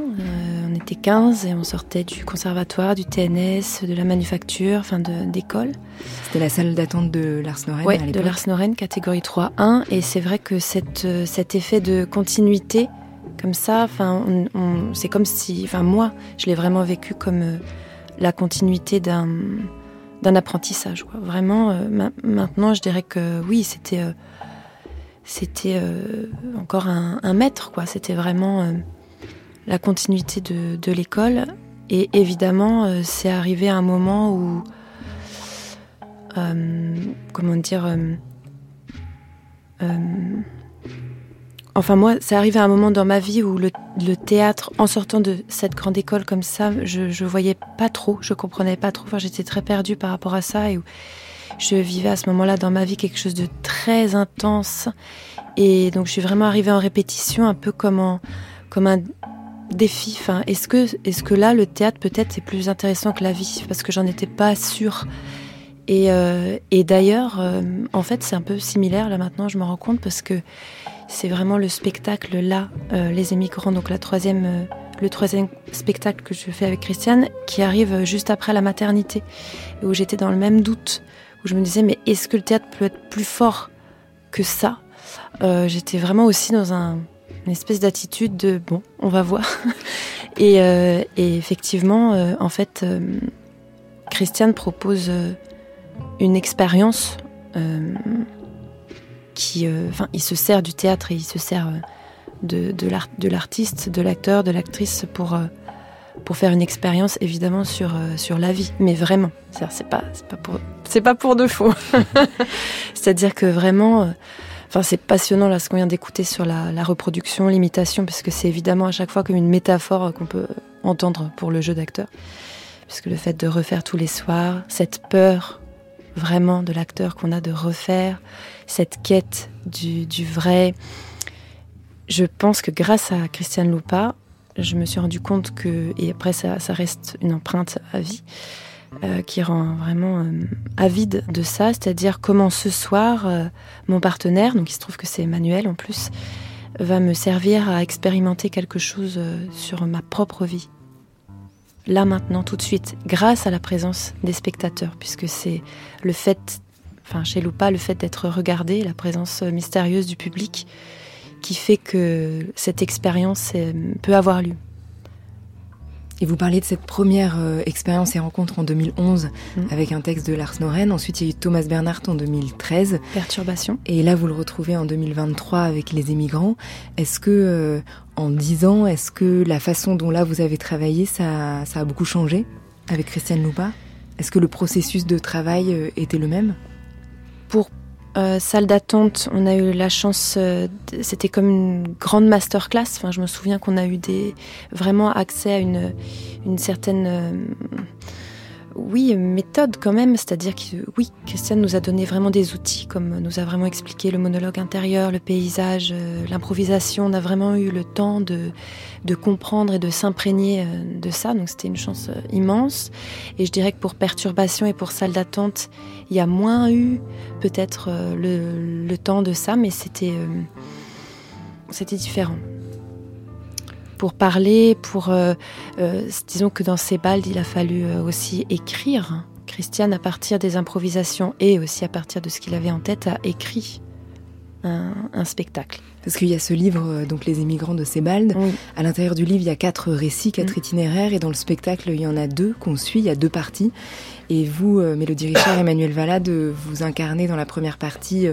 on était 15 et on sortait du conservatoire, du TNS, de la manufacture, enfin d'école.
C'était la salle d'attente de Lars Noren
Oui, de Lars Noren, catégorie 3-1. Et c'est vrai que cette, cet effet de continuité, comme ça, enfin, c'est comme si, enfin, moi, je l'ai vraiment vécu comme euh, la continuité d'un d'un apprentissage. Quoi. Vraiment, euh, maintenant, je dirais que oui, c'était euh, c'était encore un, un, maître. quoi. C'était vraiment la continuité de, l'école. Et évidemment, c'est arrivé à un moment où euh, comment dire euh, euh, Enfin, moi, c'est arrivé à un moment dans ma vie où le, théâtre, en sortant de cette grande école comme ça, je, je voyais pas trop, je comprenais pas trop. Enfin, j'étais très perdue par rapport à ça et où je vivais à ce moment-là dans ma vie quelque chose de très intense. Et donc, je suis vraiment arrivée en répétition, un peu comme, comme un défi. Enfin, est-ce que, est-ce que là, le théâtre peut-être est plus intéressant que la vie? Parce que j'en étais pas sûre. Euh, et, d'ailleurs, euh, en fait, c'est un peu similaire là maintenant, je me rends compte, parce que c'est vraiment le spectacle là, euh, Les émigrants, donc la troisième, le troisième spectacle que je fais avec Christiane, qui arrive juste après la maternité, et où j'étais dans le même doute, je me disais, mais est-ce que le théâtre peut être plus fort que ça? J'étais vraiment aussi dans un, une espèce d'attitude de, bon, on va voir. et, et, effectivement, en fait, Christiane propose une expérience euh, qui, euh, enfin, il se sert du théâtre et il se sert euh, de, l'artiste, de l'acteur, de l'actrice pour pour faire une expérience évidemment sur sur la vie, mais vraiment, c'est pas pas pour c'est pas pour de faux. C'est-à-dire que vraiment. Enfin, c'est passionnant là ce qu'on vient d'écouter sur la, la reproduction, l'imitation, parce que c'est évidemment à chaque fois comme une métaphore qu'on peut entendre pour le jeu d'acteur. Puisque le fait de refaire tous les soirs, cette peur vraiment de l'acteur qu'on a de refaire, cette quête du, vrai. Je pense que grâce à Christiane Loupa, je me suis rendu compte que, et après ça, ça reste une empreinte à vie, euh, qui rend vraiment euh, avide de ça, c'est-à-dire comment ce soir, euh, mon partenaire, donc il se trouve que c'est Emmanuel en plus, va me servir à expérimenter quelque chose sur ma propre vie là maintenant, tout de suite, grâce à la présence des spectateurs, puisque c'est le fait, enfin chez Loupa, le fait d'être regardé, la présence mystérieuse du public, qui fait que cette expérience peut avoir lieu.
Et vous parlez de cette première euh, expérience et rencontre en 2011 mm. avec un texte de Lars Noren. Ensuite, il y a eu Thomas Bernhardt en 2013.
Perturbation.
Et là, vous le retrouvez en 2023 avec Les Émigrants. Est-ce que, euh, en 10 ans, est-ce que la façon dont là vous avez travaillé, ça, ça a beaucoup changé avec Christiane Loupa Est-ce que le processus de travail euh, était le même?
Pour euh, salle d'attente, on a eu la chance, euh, c'était comme une grande masterclass. Enfin, je me souviens qu'on a eu des, vraiment accès à une, certaine euh, oui, méthode quand même, c'est-à-dire que oui, Christiane nous a donné vraiment des outils, comme nous a vraiment expliqué le monologue intérieur, le paysage, euh, l'improvisation. On a vraiment eu le temps de, comprendre et de s'imprégner euh, de ça, donc c'était une chance euh, immense. Et je dirais que pour perturbation et pour salle d'attente, il y a moins eu peut-être le, le, temps de ça, mais c'était différent pour parler, pour euh, euh, disons que dans ces balles, il a fallu euh, aussi écrire. Christiane, à partir des improvisations et aussi à partir de ce qu'il avait en tête, a écrit un, spectacle.
Parce qu'il y a ce livre, donc Les émigrants de Sebald. À l'intérieur du livre, il y a quatre récits, quatre mm. itinéraires, et dans le spectacle, il y en a deux qu'on suit, il y a deux parties. Et vous, Mélodie Richard Emmanuel Valade, vous incarnez dans la première partie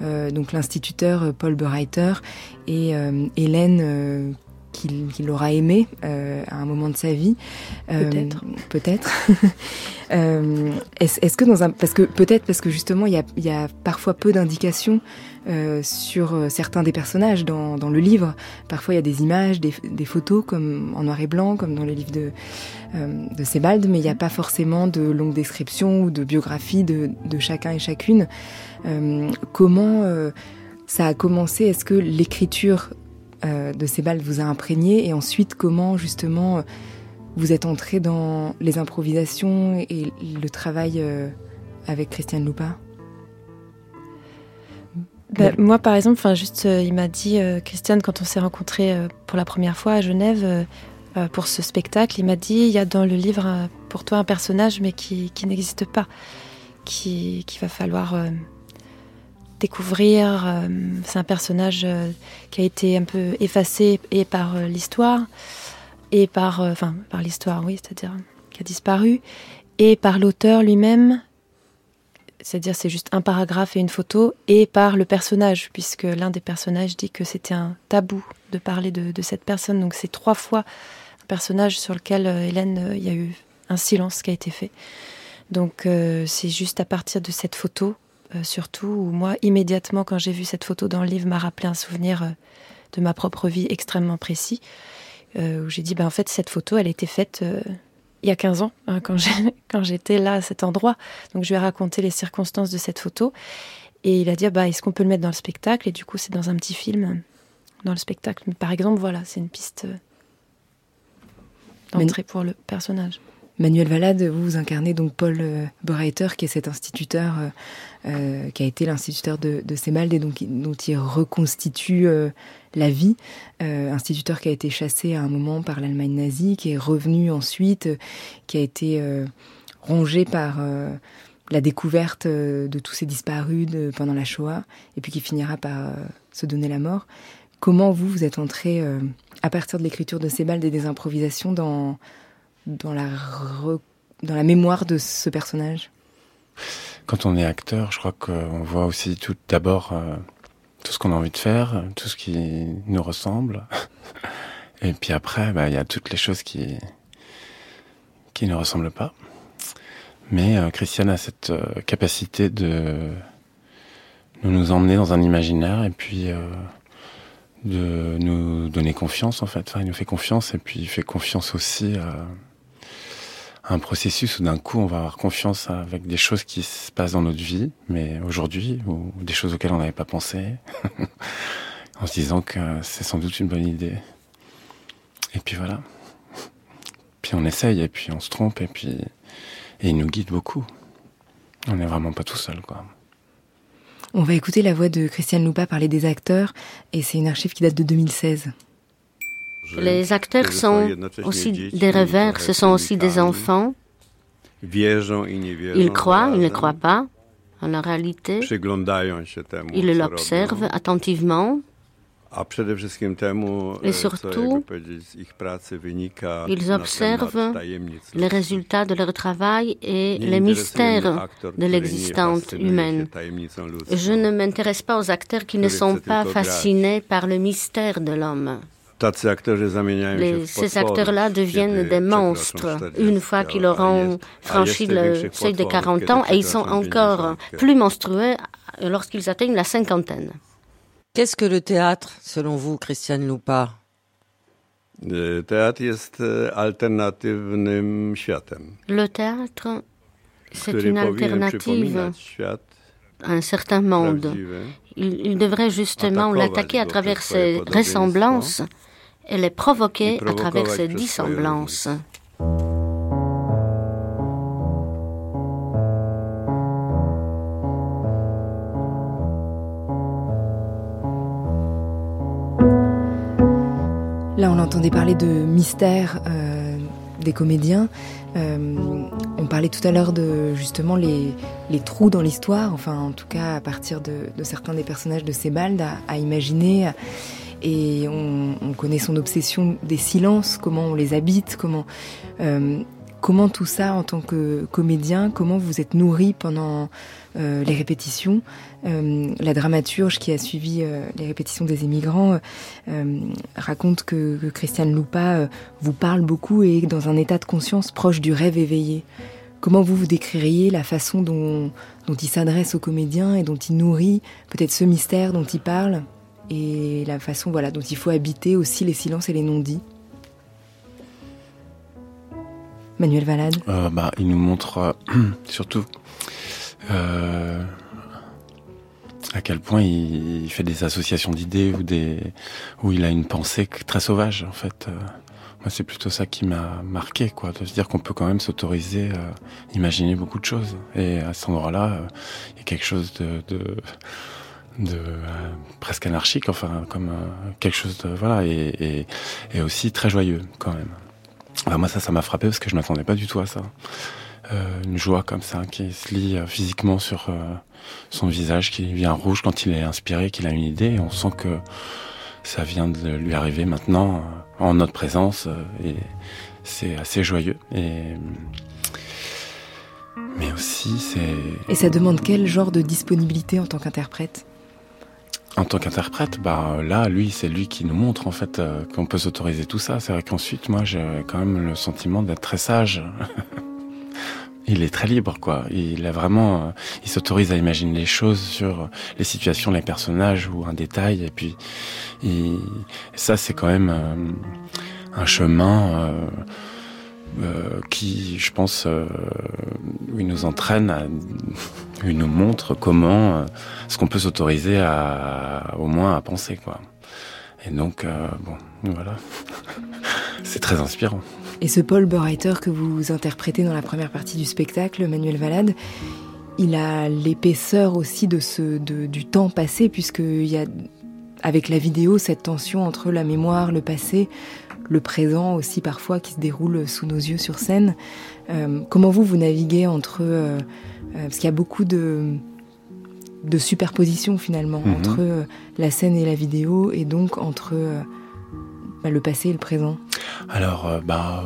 donc l'instituteur Paul Bereiter et Hélène qu'il aura aimé à un moment de sa vie.
Peut-être.
peut-être. Est-ce que dans un parce que peut-être parce que justement il y a, y a parfois peu d'indications euh, sur euh, certains des personnages dans, dans, le livre. Parfois, il y a des images, des, des, photos, comme en noir et blanc, comme dans le livre de, euh, de Sebald, mais il n'y a pas forcément de longues descriptions ou de biographies de, de chacun et chacune. Euh, comment euh, ça a commencé? Est-ce que l'écriture de Sebald vous a imprégné Et ensuite, comment justement vous êtes entré dans les improvisations et le travail avec Christiane Loupa?
Bah, moi, par exemple, enfin, juste, euh, il m'a dit, euh, Christiane, quand on s'est rencontrés euh, pour la première fois à Genève pour ce spectacle, il m'a dit, il y a dans le livre pour toi un personnage, mais qui, n'existe pas, qui, qui va falloir découvrir. C'est un personnage qui a été un peu effacé et par l'histoire et par, enfin, par l'histoire, oui, c'est-à-dire qui a disparu, et par l'auteur lui-même c'est-à-dire c'est juste un paragraphe et une photo, et par le personnage, puisque l'un des personnages dit que c'était un tabou de parler de, cette personne. Donc c'est trois fois un personnage sur lequel, euh, Hélène, euh, il y a eu un silence qui a été fait. Donc euh, c'est juste à partir de cette photo, surtout, où moi, immédiatement, quand j'ai vu cette photo dans le livre, m'a rappelé un souvenir de ma propre vie extrêmement précis, où j'ai dit, ben, en fait, cette photo, elle a été faite il y a 15 ans, hein, quand j'étais là à cet endroit. Donc je lui ai raconté les circonstances de cette photo. Et il a dit, bah, est-ce qu'on peut le mettre dans le spectacle? Et du coup, c'est dans un petit film, dans le spectacle. Mais par exemple, voilà, c'est une piste euh, d'entrée pour le personnage.
Manuel Valade, vous, vous incarnez donc Paul euh, Breiter, qui est cet instituteur, euh, euh, qui a été l'instituteur de, de Semald et donc, dont il reconstitue la vie. instituteur qui a été chassé à un moment par l'Allemagne nazie, qui est revenu ensuite, qui a été rongé par la découverte de tous ces disparus de, pendant la Shoah, et puis qui finira par se donner la mort. Comment vous, vous êtes entré, à partir de l'écriture de Sebald et des improvisations, dans dans la, dans la mémoire de ce personnage?
Quand on est acteur, je crois qu'on voit aussi tout d'abord euh, tout ce qu'on a envie de faire, tout ce qui nous ressemble. Et puis après, bah, il y a toutes les choses qui, qui ne ressemblent pas. Mais euh, Christiane a cette euh, capacité de nous, emmener dans un imaginaire et puis de nous donner confiance en fait. Enfin, il nous fait confiance et puis il fait confiance aussi à un processus où d'un coup on va avoir confiance avec des choses qui se passent dans notre vie, mais aujourd'hui, ou des choses auxquelles on n'avait pas pensé, en se disant que c'est sans doute une bonne idée. Et puis voilà. Puis on essaye, et puis on se trompe, et puis et il nous guide beaucoup. On n'est vraiment pas tout seul, quoi.
On va écouter la voix de Christiane Loupa parler des acteurs, et c'est une archive qui date de 2016.
Les acteurs sont aussi des revers, ce sont aussi des enfants. Ils croient, ils ne croient pas en la réalité? Ils l'observent attentivement. Et surtout, ils observent les résultats de leur travail et les mystères de l'existence humaine. Je ne m'intéresse pas aux acteurs qui ne sont pas fascinés par le mystère de l'homme ces acteurs-là deviennent des monstres une fois qu'ils auront franchi le seuil de 40 ans et ils sont encore plus monstrueux lorsqu'ils atteignent la cinquantaine.
Qu'est-ce que le théâtre, selon vous, Christiane Loupa?
Le théâtre, c'est une alternative à un certain monde. Il, il devrait justement l'attaquer à travers ses ressemblances elle est provoquée à travers ces dissemblances.
Là, on entendait parler de mystère euh, des comédiens. Euh, on parlait tout à l'heure de justement les, trous dans l'histoire, enfin en tout cas à partir de, certains des personnages de Sebald, à, à imaginer et on, connaît son obsession des silences, comment on les habite, comment, euh, comment tout ça, en tant que comédien, comment vous êtes nourri pendant euh, les répétitions euh, La dramaturge qui a suivi les répétitions des émigrants raconte que, Christiane Loupa vous parle beaucoup et dans un état de conscience proche du rêve éveillé. Comment vous vous décririez la façon dont il s'adresse aux comédiens et dont il nourrit peut-être ce mystère dont il parle? Et la façon voilà dont il faut habiter aussi les silences et les non-dits Manuel Valade
euh, bah, Il nous montre euh, surtout euh, à quel point il, fait des associations d'idées ou des où il a une pensée très sauvage en fait. moi, c'est plutôt ça qui m'a marqué, quoi, de se dire qu'on peut quand même s'autoriser à imaginer beaucoup de choses. Et à cet endroit-là, il y a quelque chose de, de de presque anarchique, enfin comme quelque chose de voilà et, et, aussi très joyeux quand même moi, ça, ça m'a frappé parce que je m'attendais pas du tout à ça. Euh, une joie comme ça qui se lit euh, physiquement sur euh, son visage, qui vient rouge quand il est inspiré, qu'il a une idée. Et on sent que ça vient de lui arriver maintenant en notre présence et c'est assez joyeux. Et mais aussi c'est.
Et ça demande quel genre de disponibilité en tant qu'interprète?
En tant qu'interprète, bah là, lui, c'est lui qui nous montre en fait euh, qu'on peut s'autoriser tout ça. C'est vrai qu'ensuite, moi, j'ai quand même le sentiment d'être très sage. il est très libre, quoi. Il a vraiment, euh, il s'autorise à imaginer les choses sur les situations, les personnages ou un détail. Et puis, ça, c'est quand même euh, un chemin. Euh, qui, je pense, euh, nous entraîne, à, il nous montre comment, euh, ce qu'on peut s'autoriser à, au moins à penser, quoi. Et donc, bon, voilà, c'est très inspirant.
Et ce Paul Bereiter que vous interprétez dans la première partie du spectacle, Manuel Valade, il a l'épaisseur aussi de ce, du temps passé, puisqu'il y a, avec la vidéo, cette tension entre la mémoire, le passé, le présent aussi parfois qui se déroule sous nos yeux sur scène. Euh, comment vous, vous naviguez entre... Euh, euh, parce qu'il y a beaucoup de, de superposition finalement mhm. entre la scène et la vidéo et donc entre bah, le passé et le présent?
Alors, bah...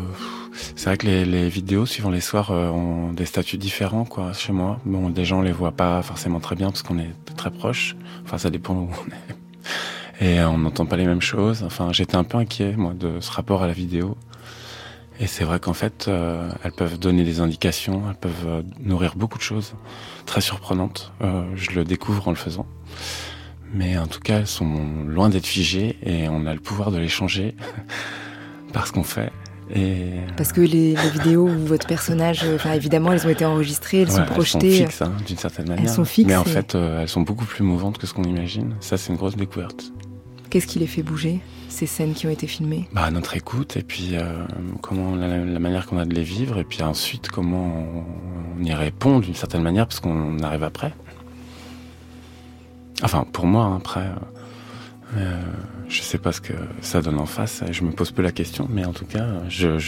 C'est vrai que les, vidéos, suivant les soirs, ont des statuts différents, quoi, chez moi. Bon, des gens les voient pas forcément très bien parce qu'on est très proches. Enfin, ça dépend où on est et on n'entend pas les mêmes choses. Enfin, j'étais un peu inquiet moi de ce rapport à la vidéo. Et c'est vrai qu'en fait, euh, elles peuvent donner des indications, elles peuvent euh, nourrir beaucoup de choses très surprenantes. Euh, je le découvre en le faisant. Mais en tout cas, elles sont loin d'être figées et on a le pouvoir de les changer par ce qu'on fait. Et...
Parce que les, les vidéos où votre personnage, enfin évidemment, elles ont été enregistrées, elles sont projetées. Elles
sont fixes, hein, d'une certaine manière.
Elles sont fixes.
Mais en fait, elles sont beaucoup plus mouvantes que ce qu'on imagine. Ça, c'est une grosse découverte.
Qu'est-ce qui les fait bouger, ces scènes qui ont été filmées?
Bah, Notre écoute, et puis euh, comment la, manière qu'on a de les vivre, et puis ensuite comment on, y répond d'une certaine manière, parce qu'on arrive après. Enfin, pour moi, hein, après, euh, euh, je sais pas ce que ça donne en face, je me pose peu la question, mais en tout cas, je,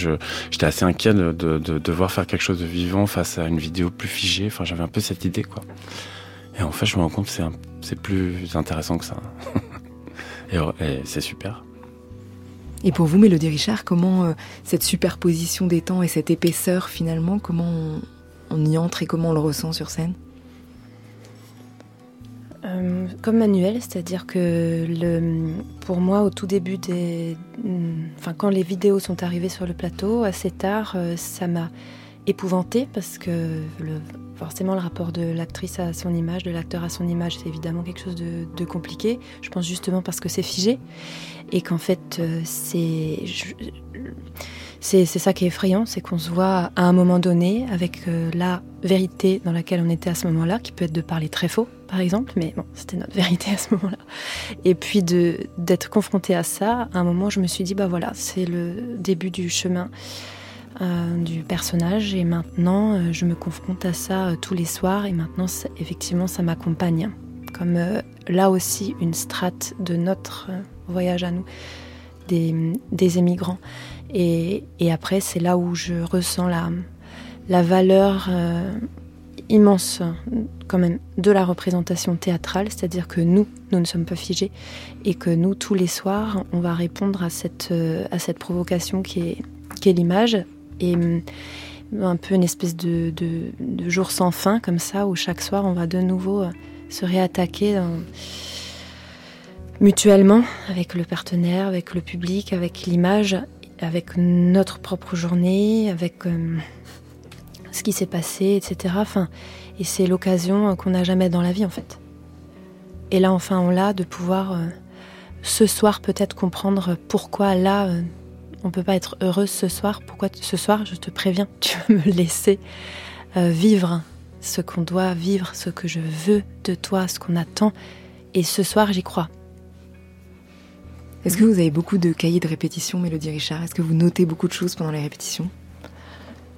j'étais assez inquiet de, de, de, devoir faire quelque chose de vivant face à une vidéo plus figée. Enfin, j'avais un peu cette idée, quoi. Et en fait, je me rends compte que c'est plus intéressant que ça. Et, c'est super.
Et pour vous, Mélodie Richard, comment euh, cette superposition des temps et cette épaisseur, finalement, comment on, y entre et comment on le ressent sur scène?
Euh, comme Manuel, c'est-à-dire que le, pour moi, au tout début des, enfin quand les vidéos sont arrivées sur le plateau assez tard, euh, ça m'a épouvantée parce que forcément le rapport de l'actrice à son image, de l'acteur à son image, c'est évidemment quelque chose de, compliqué. Je pense justement parce que c'est figé et qu'en fait euh, c'est c'est ça qui est effrayant, c'est qu'on se voit à un moment donné avec euh, la vérité dans laquelle on était à ce moment-là, qui peut être de parler très faux, par exemple, mais bon, c'était notre vérité à ce moment-là. Et puis d'être confronté à ça, à un moment, je me suis dit, bah voilà, c'est le début du chemin du personnage et maintenant euh, je me confronte à ça euh, tous les soirs et maintenant effectivement ça m'accompagne. Comme là aussi une strate de notre voyage à nous des, des émigrants. Et, et après c'est là où je ressens la, la valeur immense quand même de la représentation théâtrale, c'est-à-dire que nous, nous ne sommes pas figés et que nous, tous les soirs, on va répondre à cette, à cette provocation qui est, qui est l'image et, un peu une espèce de, de, jour sans fin comme ça, où chaque soir on va de nouveau se réattaquer mutuellement avec le partenaire, avec le public, avec l'image, avec notre propre journée, avec ce qui s'est passé, etc. Enfin, et c'est l'occasion qu'on n'a jamais dans la vie en fait. Et là enfin on l'a de pouvoir ce soir peut-être comprendre pourquoi là euh, on peut pas être heureuse ce soir, pourquoi ce soir je te préviens, tu vas me laisser euh, vivre ce qu'on doit vivre, ce que je veux de toi, ce qu'on attend. Et ce soir j'y crois.
Est-ce que vous avez beaucoup de cahiers de répétition, Mélodie Richard? Est-ce que vous notez beaucoup de choses pendant les répétitions?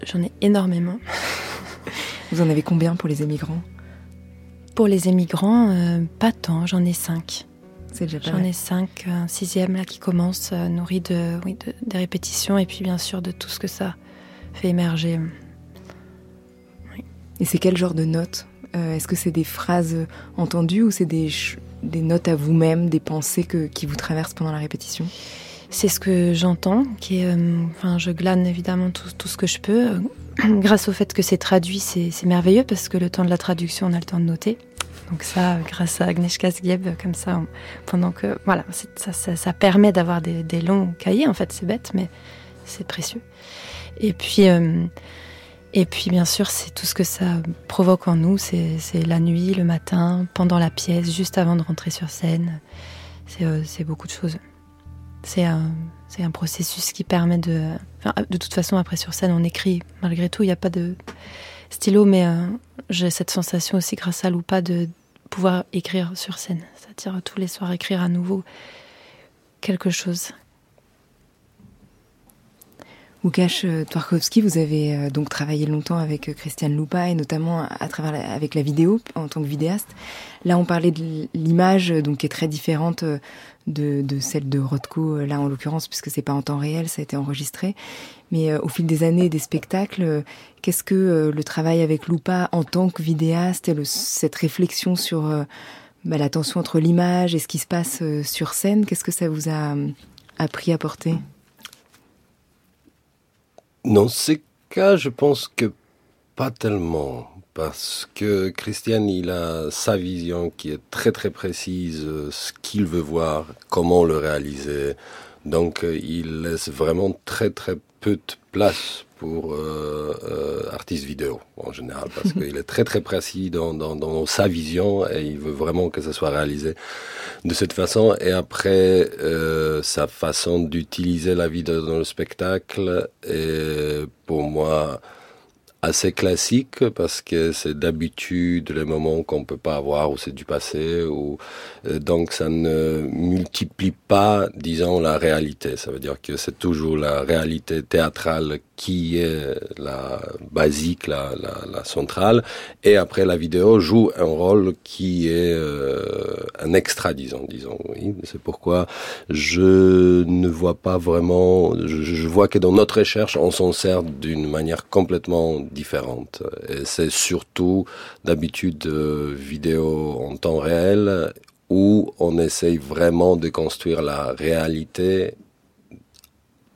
J'en ai énormément.
vous en avez combien pour les émigrants?
Pour les émigrants, euh, pas tant, j'en ai cinq.
J'en
ai cinq, un sixième là qui commence, euh, nourri de, oui, de, des répétitions et puis bien sûr de tout ce que ça fait émerger.
Et c'est quel genre de notes? Euh, Est-ce que c'est des phrases entendues ou c'est des, des notes à vous-même, des pensées que, qui vous traversent pendant la répétition?
C'est ce que j'entends, qui est, euh, enfin, je glane évidemment tout, tout, ce que je peux. Grâce au fait que c'est traduit, c'est merveilleux parce que le temps de la traduction, on a le temps de noter. Donc ça, grâce à Agnieszka Zgieb, comme ça, pendant que voilà, ça, ça, ça, permet d'avoir des, longs cahiers. En fait, c'est bête, mais c'est précieux. Et puis, euh, et puis bien sûr, c'est tout ce que ça provoque en nous. C'est la nuit, le matin, pendant la pièce, juste avant de rentrer sur scène. C'est euh, beaucoup de choses. C'est un, un, processus qui permet de. De toute façon, après sur scène, on écrit. Malgré tout, il n'y a pas de stylo, mais euh, j'ai cette sensation aussi grâce à Loupa de pouvoir écrire sur scène, c'est-à-dire tous les soirs écrire à nouveau quelque chose.
Łukasz euh, Twarkowski, vous avez euh, donc travaillé longtemps avec Christiane Loupa et notamment à travers avec la vidéo en tant que vidéaste. Là, on parlait de l'image, donc qui est très différente de, celle de Rothko, là en l'occurrence, puisque c'est pas en temps réel, ça a été enregistré. Mais euh, au fil des années des spectacles, euh, qu'est-ce que euh, le travail avec Loupa en tant que vidéaste et cette réflexion sur bah, la tension entre l'image et ce qui se passe sur scène, qu'est-ce que ça vous a appris à porter?
Dans ces cas, je pense que pas tellement parce que Christian, il a sa vision qui est très très précise, ce qu'il veut voir, comment le réaliser. Donc il laisse vraiment très très peu de place pour euh, euh, artiste vidéo en général parce qu'il est très très précis dans, dans, dans, sa vision et il veut vraiment que ça soit réalisé de cette façon. Et après euh, sa façon d'utiliser la vidéo dans le spectacle est pour moi assez classique parce que c'est d'habitude les moments qu'on peut pas avoir ou c'est du passé ou euh, donc ça ne multiplie pas disons la réalité ça veut dire que c'est toujours la réalité théâtrale qui est la basique, la, la, la, centrale, et après la vidéo joue un rôle qui est euh, un extra, disons, disons. Oui, c'est pourquoi je ne vois pas vraiment. Je, je vois que dans notre recherche, on s'en sert d'une manière complètement différente. Et c'est surtout d'habitude euh, vidéo en temps réel où on essaye vraiment de construire la réalité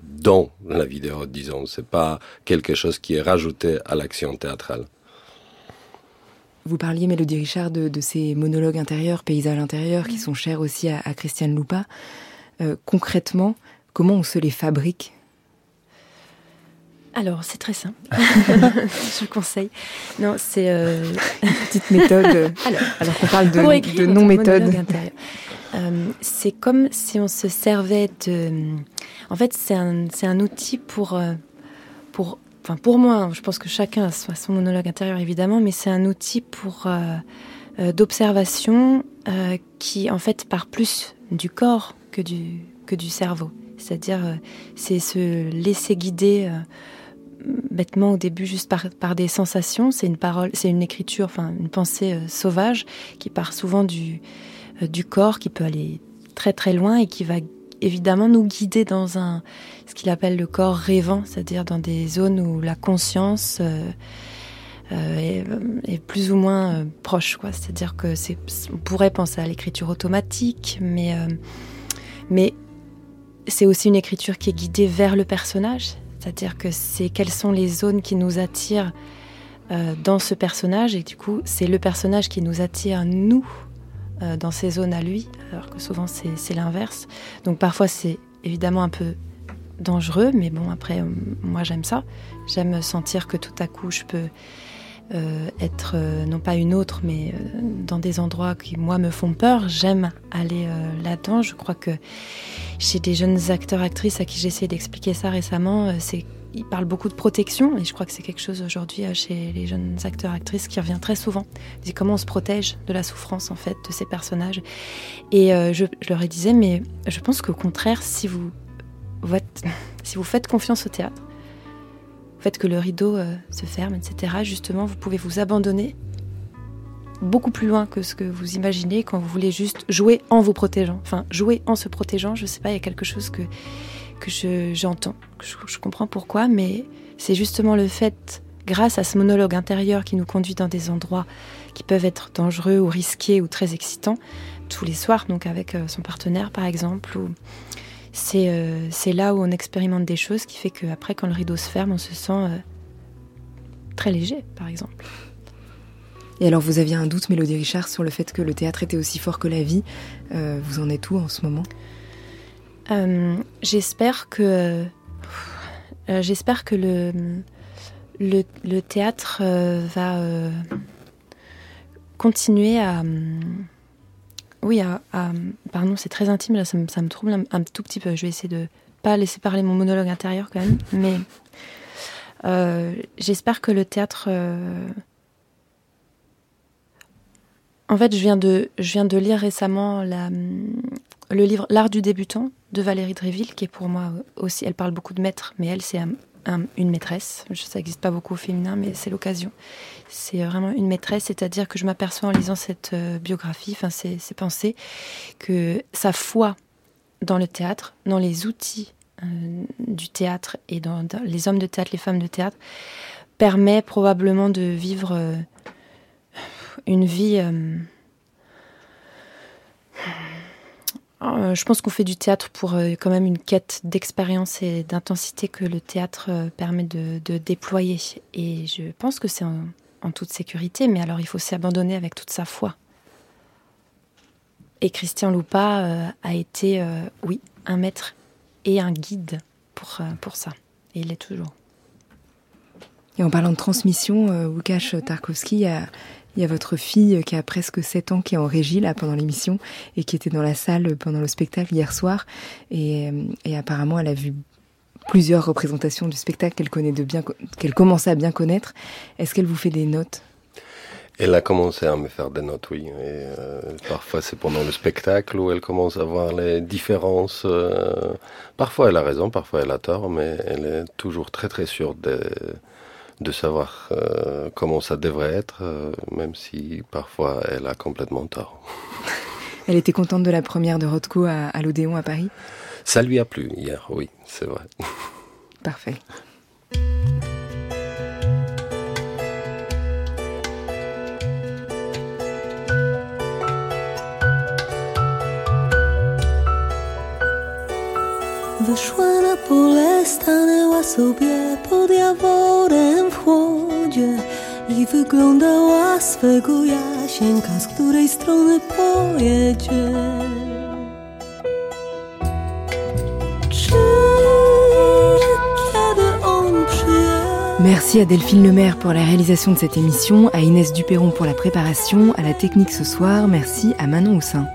dans la vidéo, disons. C'est pas quelque chose qui est rajouté à l'action théâtrale.
Vous parliez, Mélodie Richard, de, ces monologues intérieurs, paysages intérieurs, qui sont chers aussi à, Christiane Loupa. Euh, concrètement, comment on se les fabrique
alors, c'est très simple. je conseille. Non, c'est euh...
une petite méthode. Alors, alors qu'on parle de, de non-méthode.
Euh, c'est comme si on se servait de en fait, c'est un, un, outil pour, euh, pour, enfin pour moi, je pense que chacun a son monologue intérieur évidemment, mais c'est un outil pour euh, d'observation qui en fait part plus du corps que du, que du cerveau. C'est-à-dire, c'est se laisser guider bêtement au début juste par, des sensations. C'est une parole, c'est une écriture, enfin une pensée sauvage qui part souvent du, du corps, qui peut aller très très loin et qui va évidemment nous guider dans un ce qu'il appelle le corps rêvant, c'est-à-dire dans des zones où la conscience euh, euh, est, plus ou moins euh, proche. Quoi. C'est-à-dire que c'est, on pourrait penser à l'écriture automatique, mais mais c'est aussi une écriture qui est guidée vers le personnage. C'est-à-dire que c'est quelles sont les zones qui nous attirent euh, dans ce personnage et du coup c'est le personnage qui nous attire nous euh, dans ces zones à lui, alors que souvent c'est l'inverse. Donc parfois c'est évidemment un peu dangereux, mais bon après moi j'aime ça. J'aime sentir que tout à coup je peux euh, être non pas une autre, mais dans des endroits qui moi me font peur. J'aime aller là-dedans. Je crois que chez des jeunes acteurs actrices à qui j'ai essayé d'expliquer ça récemment, c'est il parle beaucoup de protection et je crois que c'est quelque chose aujourd'hui euh, chez les jeunes acteurs actrices qui revient très souvent. C'est comment on se protège de la souffrance en fait de ces personnages. Et euh, je, leur ai disais mais je pense qu'au contraire si vous, si vous faites confiance au théâtre, vous faites que le rideau euh, se ferme, etc. Justement, vous pouvez vous abandonner beaucoup plus loin que ce que vous imaginez quand vous voulez juste jouer en vous protégeant. Enfin, jouer en se protégeant, je sais pas, il y a quelque chose que que j'entends, que je, comprends pourquoi, mais c'est justement le fait, grâce à ce monologue intérieur qui nous conduit dans des endroits qui peuvent être dangereux ou risqués ou très excitants, tous les soirs, donc avec euh, son partenaire par exemple, ou euh, c'est là où on expérimente des choses qui fait qu'après, quand le rideau se ferme, on se sent euh, très léger, par exemple.
Et alors, vous aviez un doute, Mélodie Richard, sur le fait que le théâtre était aussi fort que la vie. vous en êtes où en ce moment?
Euh, j'espère que euh, j'espère que le, le, théâtre euh, va continuer à oui à, pardon c'est très intime là ça me, trouble un, tout petit peu. Je vais essayer de pas laisser parler mon monologue intérieur quand même. Mais j'espère que le théâtre en fait je viens de je viens de lire récemment le livre L'art du débutant de Valérie Dréville, qui est pour moi aussi, elle parle beaucoup de maître, mais elle, c'est une maîtresse. Ça n'existe pas beaucoup au féminin, mais c'est l'occasion. C'est vraiment une maîtresse, c'est-à-dire que je m'aperçois en lisant cette euh, biographie, enfin ces, pensées, que sa foi dans le théâtre, dans les outils euh, du théâtre et dans, les hommes de théâtre, les femmes de théâtre, permet probablement de vivre euh, une vie euh, je pense qu'on fait du théâtre pour euh, quand même une quête d'expérience et d'intensité que le théâtre euh, permet de, déployer. Et je pense que c'est en, toute sécurité, mais alors il faut s'abandonner avec toute sa foi. Et Christian Loupa a été, oui, un maître et un guide pour, pour ça. Et il l'est toujours.
Et en parlant de transmission, Łukasz Tarkowski a il y a votre fille qui a presque 7 ans qui est en régie là pendant l'émission et qui était dans la salle pendant le spectacle hier soir. Et, apparemment, elle a vu plusieurs représentations du spectacle qu'elle connaît de bien, qu'elle commençait à bien connaître. Est-ce qu'elle vous fait des notes?
Elle a commencé à me faire des notes, oui. Et, euh, parfois c'est pendant le spectacle où elle commence à voir les différences. Euh, parfois elle a raison, parfois elle a tort, mais elle est toujours très très sûre de, de savoir euh, comment ça devrait être, euh, même si parfois elle a complètement tort.
Elle était contente de la première de Rothko à, à l'Odéon à Paris?
Ça lui a plu hier, oui, c'est vrai.
Parfait.
Wyszła na pole, stanęła sobie pod jaworem w chłodzie
Merci à Delphine Lemaire pour la réalisation de cette émission, à Inès Duperron pour la préparation, à la technique ce soir, merci à Manon Houssin.